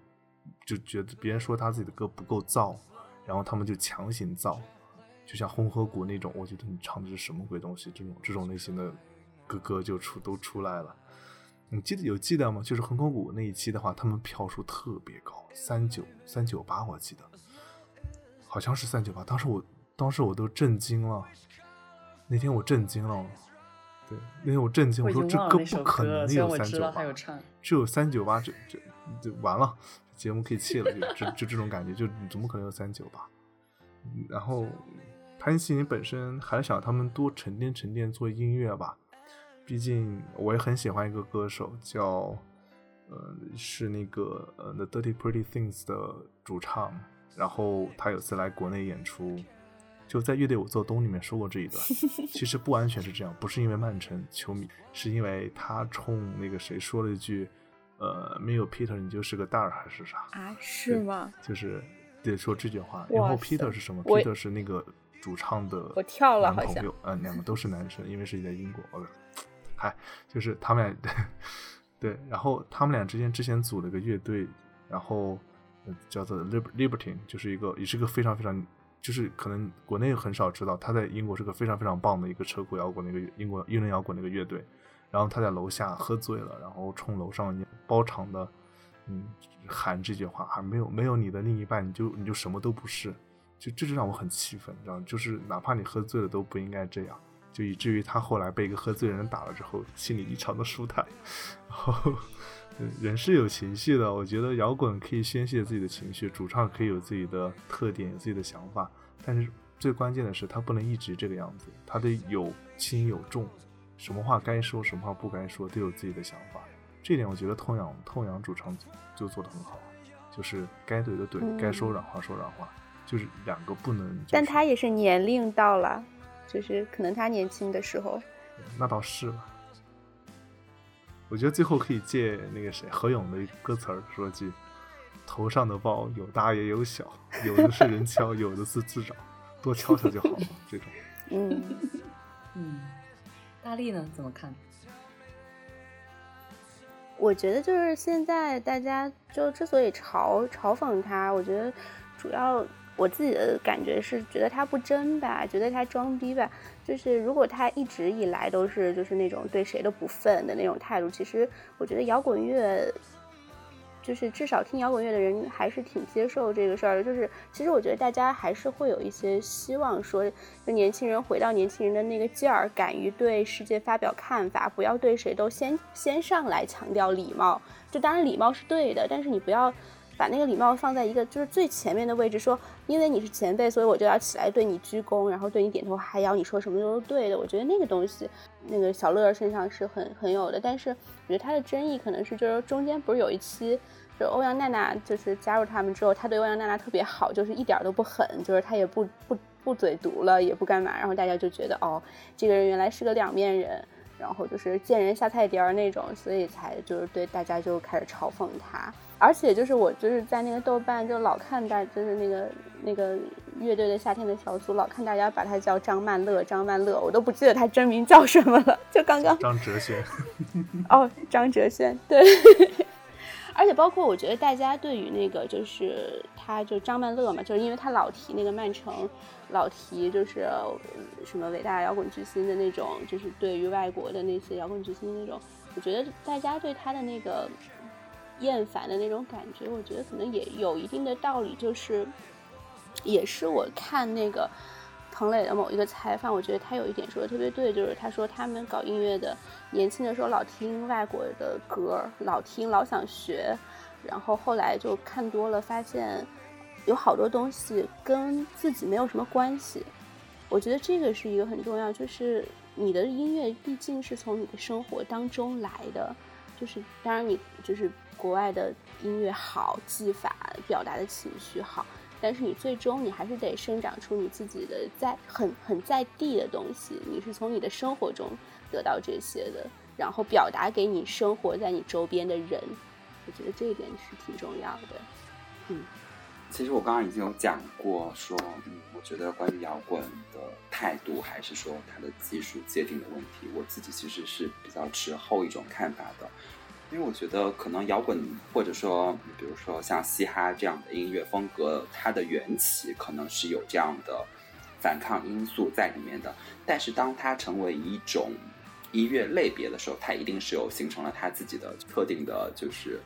就觉得别人说他自己的歌不够燥，然后他们就强行造。就像红河谷那种，我觉得你唱的是什么鬼东西？这种这种类型的歌歌就出都出来了。你记得有记得吗？就是红河谷那一期的话，他们票数特别高，三九三九八，我记得好像是三九八。当时我当时我都震惊了，那天我震惊了，对，那天我震惊，我说这歌不可能有三九八，只有三九八，这这就完了，节目可以弃了，就就就这种感觉，就怎么可能有三九八？然后。潘西林本身还想他们多沉淀沉淀做音乐吧，毕竟我也很喜欢一个歌手叫，呃，是那个呃 The Dirty Pretty Things 的主唱，然后他有次来国内演出，就在乐队我做东里面说过这一段。其实不完全是这样，不是因为曼城球迷，是因为他冲那个谁说了一句，呃，没有 Peter 你就是个蛋儿还是啥？啊，是吗？就是得说这句话。然后 Peter 是什么我？Peter 是那个主唱的我跳了好像男朋友，嗯、两个都是男生，因为是在英国。OK，嗨，就是他们俩，对，然后他们俩之间之前组了个乐队，然后、呃叫做 Lib Libertine，就是一个也是个非常非常，就是可能国内很少知道，他在英国是个非常非常棒的一个车库摇滚的一个英国英伦摇滚的一个乐队。然后他在楼下喝醉了，然后冲楼上包场的，嗯，喊这句话，还没有没有你的另一半，你就你就什么都不是，就这就让我很气愤，你知道？就是哪怕你喝醉了都不应该这样，就以至于他后来被一个喝醉的人打了之后，心里异常的舒坦。然后嗯人是有情绪的，我觉得摇滚可以宣泄自己的情绪，主唱可以有自己的特点，有自己的想法，但是最关键的是他不能一直这个样子，他得有轻有重。什么话该说，什么话不该说，都有自己的想法。这点我觉得痛仰痛仰主唱就做得很好，就是该怼的怼，嗯该说软话说软话，就是两个不能、就是。但他也是年龄到了，就是可能他年轻的时候，那倒是吧。我觉得最后可以借那个谁何勇的歌词儿说句：“头上的包有大也有小，有的是人敲，有的是自找，多敲敲就好了。”这种。嗯，嗯，大力呢怎么看？我觉得就是现在大家就之所以嘲嘲讽他，我觉得主要我自己的感觉是觉得他不真吧，觉得他装逼吧。就是如果他一直以来都是就是那种对谁都不忿的那种态度，其实我觉得摇滚乐。就是至少听摇滚乐的人还是挺接受这个事儿的。就是其实我觉得大家还是会有一些希望说，就年轻人回到年轻人的那个劲儿，敢于对世界发表看法，不要对谁都先先上来强调礼貌。就当然礼貌是对的，但是你不要把那个礼貌放在一个就是最前面的位置，说因为你是前辈，所以我就要起来对你鞠躬，然后对你点头哈腰，你说什么都是对的。我觉得那个东西，那个小乐身上是很很有的，但是我觉得他的争议可能是就是中间不是有一期。就欧阳娜娜就是加入他们之后，他对欧阳娜娜特别好，就是一点都不狠，就是他也不不不嘴毒了，也不干嘛，然后大家就觉得哦，这个人原来是个两面人，然后就是见人下菜碟儿那种，所以才就是对大家就开始嘲讽他。而且就是我就是在那个豆瓣就老看大就是那个那个乐队的夏天的小组老看大家把他叫张曼乐，张曼乐，我都不记得他真名叫什么了，就刚刚张哲轩，哦，张哲轩，对。而且包括我觉得大家对于那个就是他就张曼乐嘛，就是因为他老提那个曼城，老提就是什么伟大摇滚巨星的那种，就是对于外国的那些摇滚巨星那种，我觉得大家对他的那个厌烦的那种感觉，我觉得可能也有一定的道理，就是也是我看那个。彭磊的某一个采访，我觉得他有一点说的特别对，就是他说他们搞音乐的，年轻的时候老听外国的歌，老听老想学，然后后来就看多了，发现有好多东西跟自己没有什么关系。我觉得这个是一个很重要，就是你的音乐毕竟是从你的生活当中来的，就是当然你就是国外的音乐好，技法表达的情绪好。但是你最终你还是得生长出你自己的在很很在地的东西，你是从你的生活中得到这些的，然后表达给你生活在你周边的人，我觉得这一点是挺重要的。嗯，其实我刚刚已经有讲过说，嗯，我觉得关于摇滚的态度，还是说它的技术界定的问题，我自己其实是比较持后一种看法的。因为我觉得，可能摇滚或者说，比如说像嘻哈这样的音乐风格，它的缘起可能是有这样的反抗因素在里面的。但是，当它成为一种音乐类别的时候，它一定是有形成了它自己的特定的，就是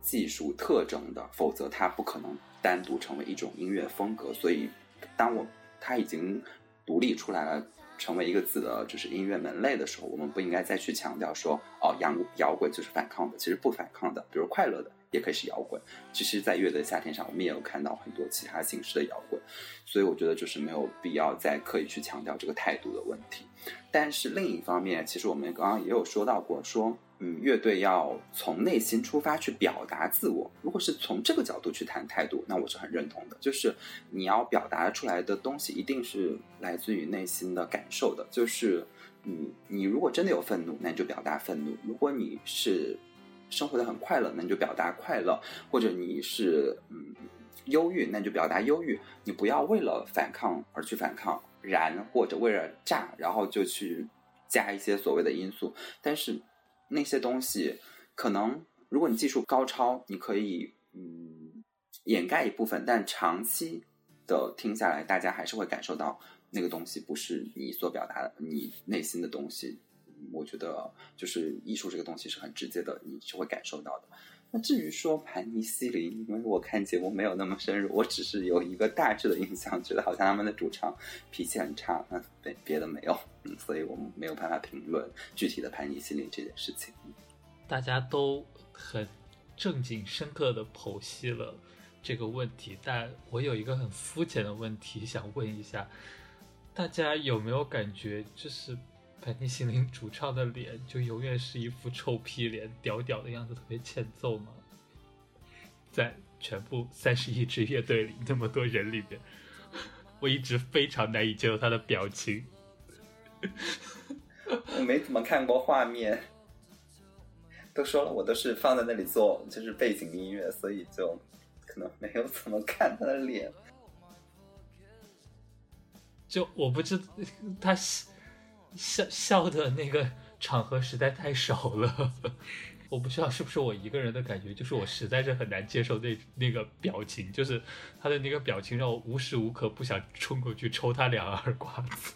技术特征的，否则它不可能单独成为一种音乐风格。所以，当我它已经独立出来了。成为一个字的就是音乐门类的时候，我们不应该再去强调说哦，摇摇滚就是反抗的，其实不反抗的。比如快乐的也可以是摇滚。其实，在乐队夏天上，我们也有看到很多其他形式的摇滚，所以我觉得就是没有必要再刻意去强调这个态度的问题。但是另一方面，其实我们刚刚也有说到过，说嗯，乐队要从内心出发去表达自我。如果是从这个角度去谈态度，那我是很认同的。就是你要表达出来的东西，一定是来自于内心的感受的。就是你你如果真的有愤怒，那你就表达愤怒；如果你是生活的很快乐，那你就表达快乐；或者你是嗯忧郁，那你就表达忧郁。你不要为了反抗而去反抗。燃或者为了炸，然后就去加一些所谓的因素，但是那些东西可能，如果你技术高超，你可以嗯掩盖一部分，但长期的听下来，大家还是会感受到那个东西不是你所表达的，你内心的东西。我觉得就是艺术这个东西是很直接的，你是会感受到的。那至于说盘尼西林，因为我看节目没有那么深入，我只是有一个大致的印象，觉得好像他们的主唱脾气很差，那别别的没有，嗯，所以我们没有办法评论具体的盘尼西林这件事情。大家都很正经深刻的剖析了这个问题，但我有一个很肤浅的问题想问一下，大家有没有感觉就是？潘尼西林主唱的脸就永远是一副臭屁脸，屌屌的样子，特别欠揍吗？在全部三十一支乐队里，那么多人里面，我一直非常难以接受他的表情。我没怎么看过画面，都说了，我都是放在那里做就是背景音乐，所以就可能没有怎么看他的脸。就我不知他笑笑的那个场合实在太少了，我不知道是不是我一个人的感觉，就是我实在是很难接受那那个表情，就是他的那个表情让我无时无刻不想冲过去抽他两耳刮子，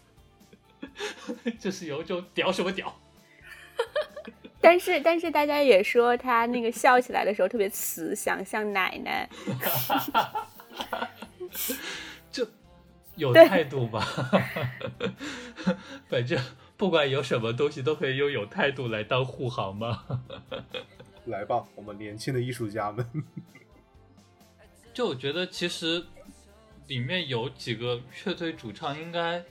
就是有一种屌什么屌。但是但是大家也说他那个笑起来的时候特别慈祥，像奶奶。就。有态度吧，反正不管有什么东西，都可以用有态度来当护航嘛。来吧，我们年轻的艺术家们。就我觉得，其实里面有几个乐队主唱，应该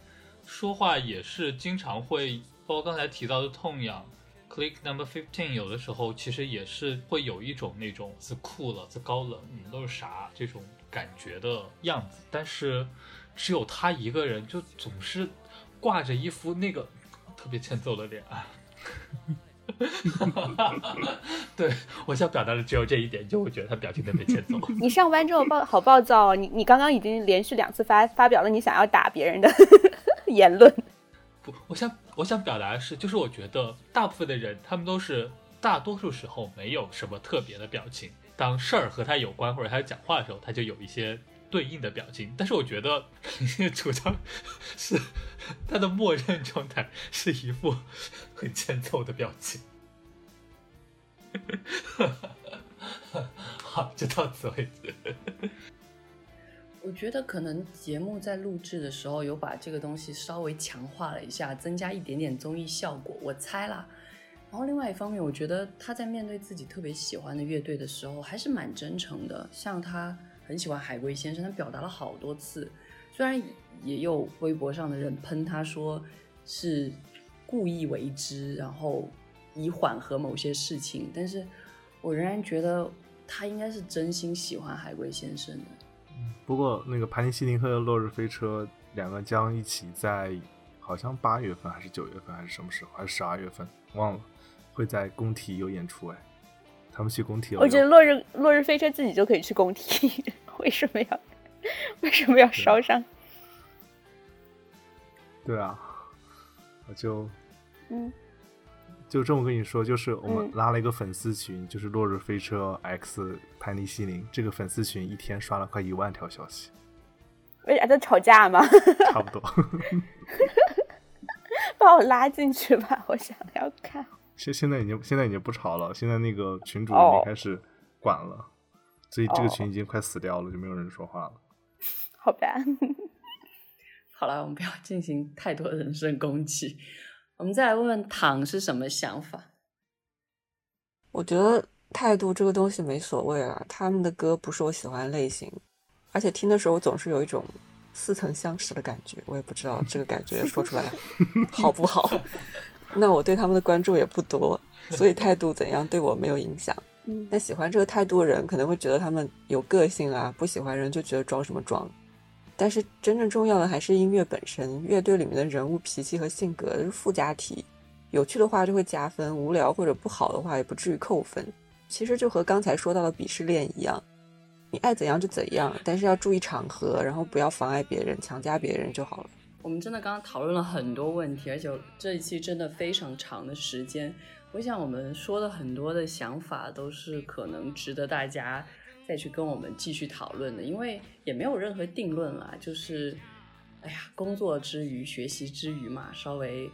说话也是经常会，包括刚才提到的痛痒，Click Number Fifteen，有的时候其实也是会有一种那种自酷了、自高冷，你们都是啥这种感觉的样子，但是。只有他一个人，就总是挂着一副那个特别欠揍的脸。对我想表达的只有这一点，就会觉得他表情特别欠揍。你上班之后暴好暴躁哦！你你刚刚已经连续两次发发表了你想要打别人的 言论。不，我想我想表达的是，就是我觉得大部分的人，他们都是大多数时候没有什么特别的表情，当事儿和他有关或者他讲话的时候，他就有一些。对应的表情，但是我觉得 主张是 他的默认状态是一副很欠揍的表情。好，就到此为止。我觉得可能节目在录制的时候有把这个东西稍微强化了一下，增加一点点综艺效果，我猜啦。然后另外一方面，我觉得他在面对自己特别喜欢的乐队的时候，还是蛮真诚的，像他。很喜欢海龟先生，他表达了好多次，虽然也有微博上的人喷他说是故意为之，然后以缓和某些事情，但是我仍然觉得他应该是真心喜欢海龟先生的。不过那个盘尼西林和落日飞车两个将一起在好像八月份还是九月份还是什么时候，还是十二月份忘了，会在工体有演出哎。他们去工体，我觉得落日落日飞车自己就可以去工体，为什么要为什么要烧伤？对啊，我就嗯，就这么跟你说，就是我们拉了一个粉丝群，就是落日飞车 X 潘尼西林，这个粉丝群一天刷了快一万条消息。为啥在吵架吗？差不多。把我拉进去吧，我想要看。现现在已经现在已经不吵了，现在那个群主已经开始管了，所以这个群已经快死掉了，就没有人说话了。好吧，好了，我们不要进行太多人身攻击，我们再来问问糖是什么想法？我觉得态度这个东西没所谓了，他们的歌不是我喜欢类型，而且听的时候总是有一种似曾相识的感觉，我也不知道这个感觉说出来 好不好。那我对他们的关注也不多，所以态度怎样对我没有影响。嗯，但喜欢这个态度的人可能会觉得他们有个性啊，不喜欢人就觉得装什么装。但是真正重要的还是音乐本身，乐队里面的人物脾气和性格是附加题，有趣的话就会加分，无聊或者不好的话也不至于扣分。其实就和刚才说到的鄙视链一样，你爱怎样就怎样，但是要注意场合，然后不要妨碍别人、强加别人就好了。我们真的刚刚讨论了很多问题，而且这一期真的非常长的时间。我想我们说的很多的想法都是可能值得大家再去跟我们继续讨论的，因为也没有任何定论啦。就是，哎呀，工作之余、学习之余嘛，稍微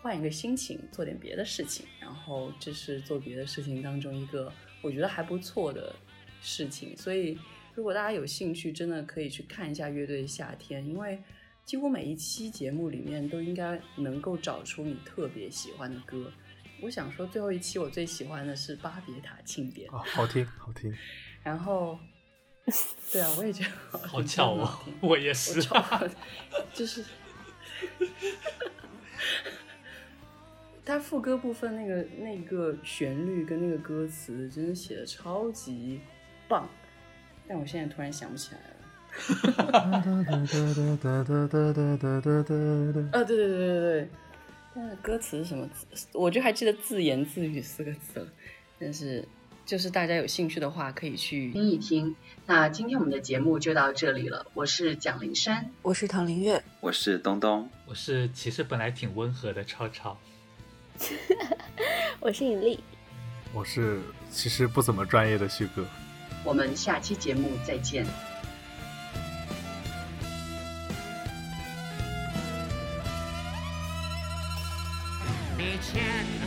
换一个心情，做点别的事情，然后这是做别的事情当中一个我觉得还不错的事情。所以，如果大家有兴趣，真的可以去看一下乐队夏天，因为。几乎每一期节目里面都应该能够找出你特别喜欢的歌。我想说，最后一期我最喜欢的是《巴别塔庆典》啊，好听好听。然后，对啊，我也觉得好好巧哦，我也是，就是 他副歌部分那个那个旋律跟那个歌词真的写的超级棒，但我现在突然想不起来了。啊，对对对对对，但是歌词是什么字？我就还记得自言自语四个字了。但是，就是大家有兴趣的话，可以去听一听。那今天我们的节目就到这里了。我是蒋林山，我是唐林月，我是东东，我是其实本来挺温和的超超，我是尹丽，我是其实不怎么专业的旭哥。我们下期节目再见。以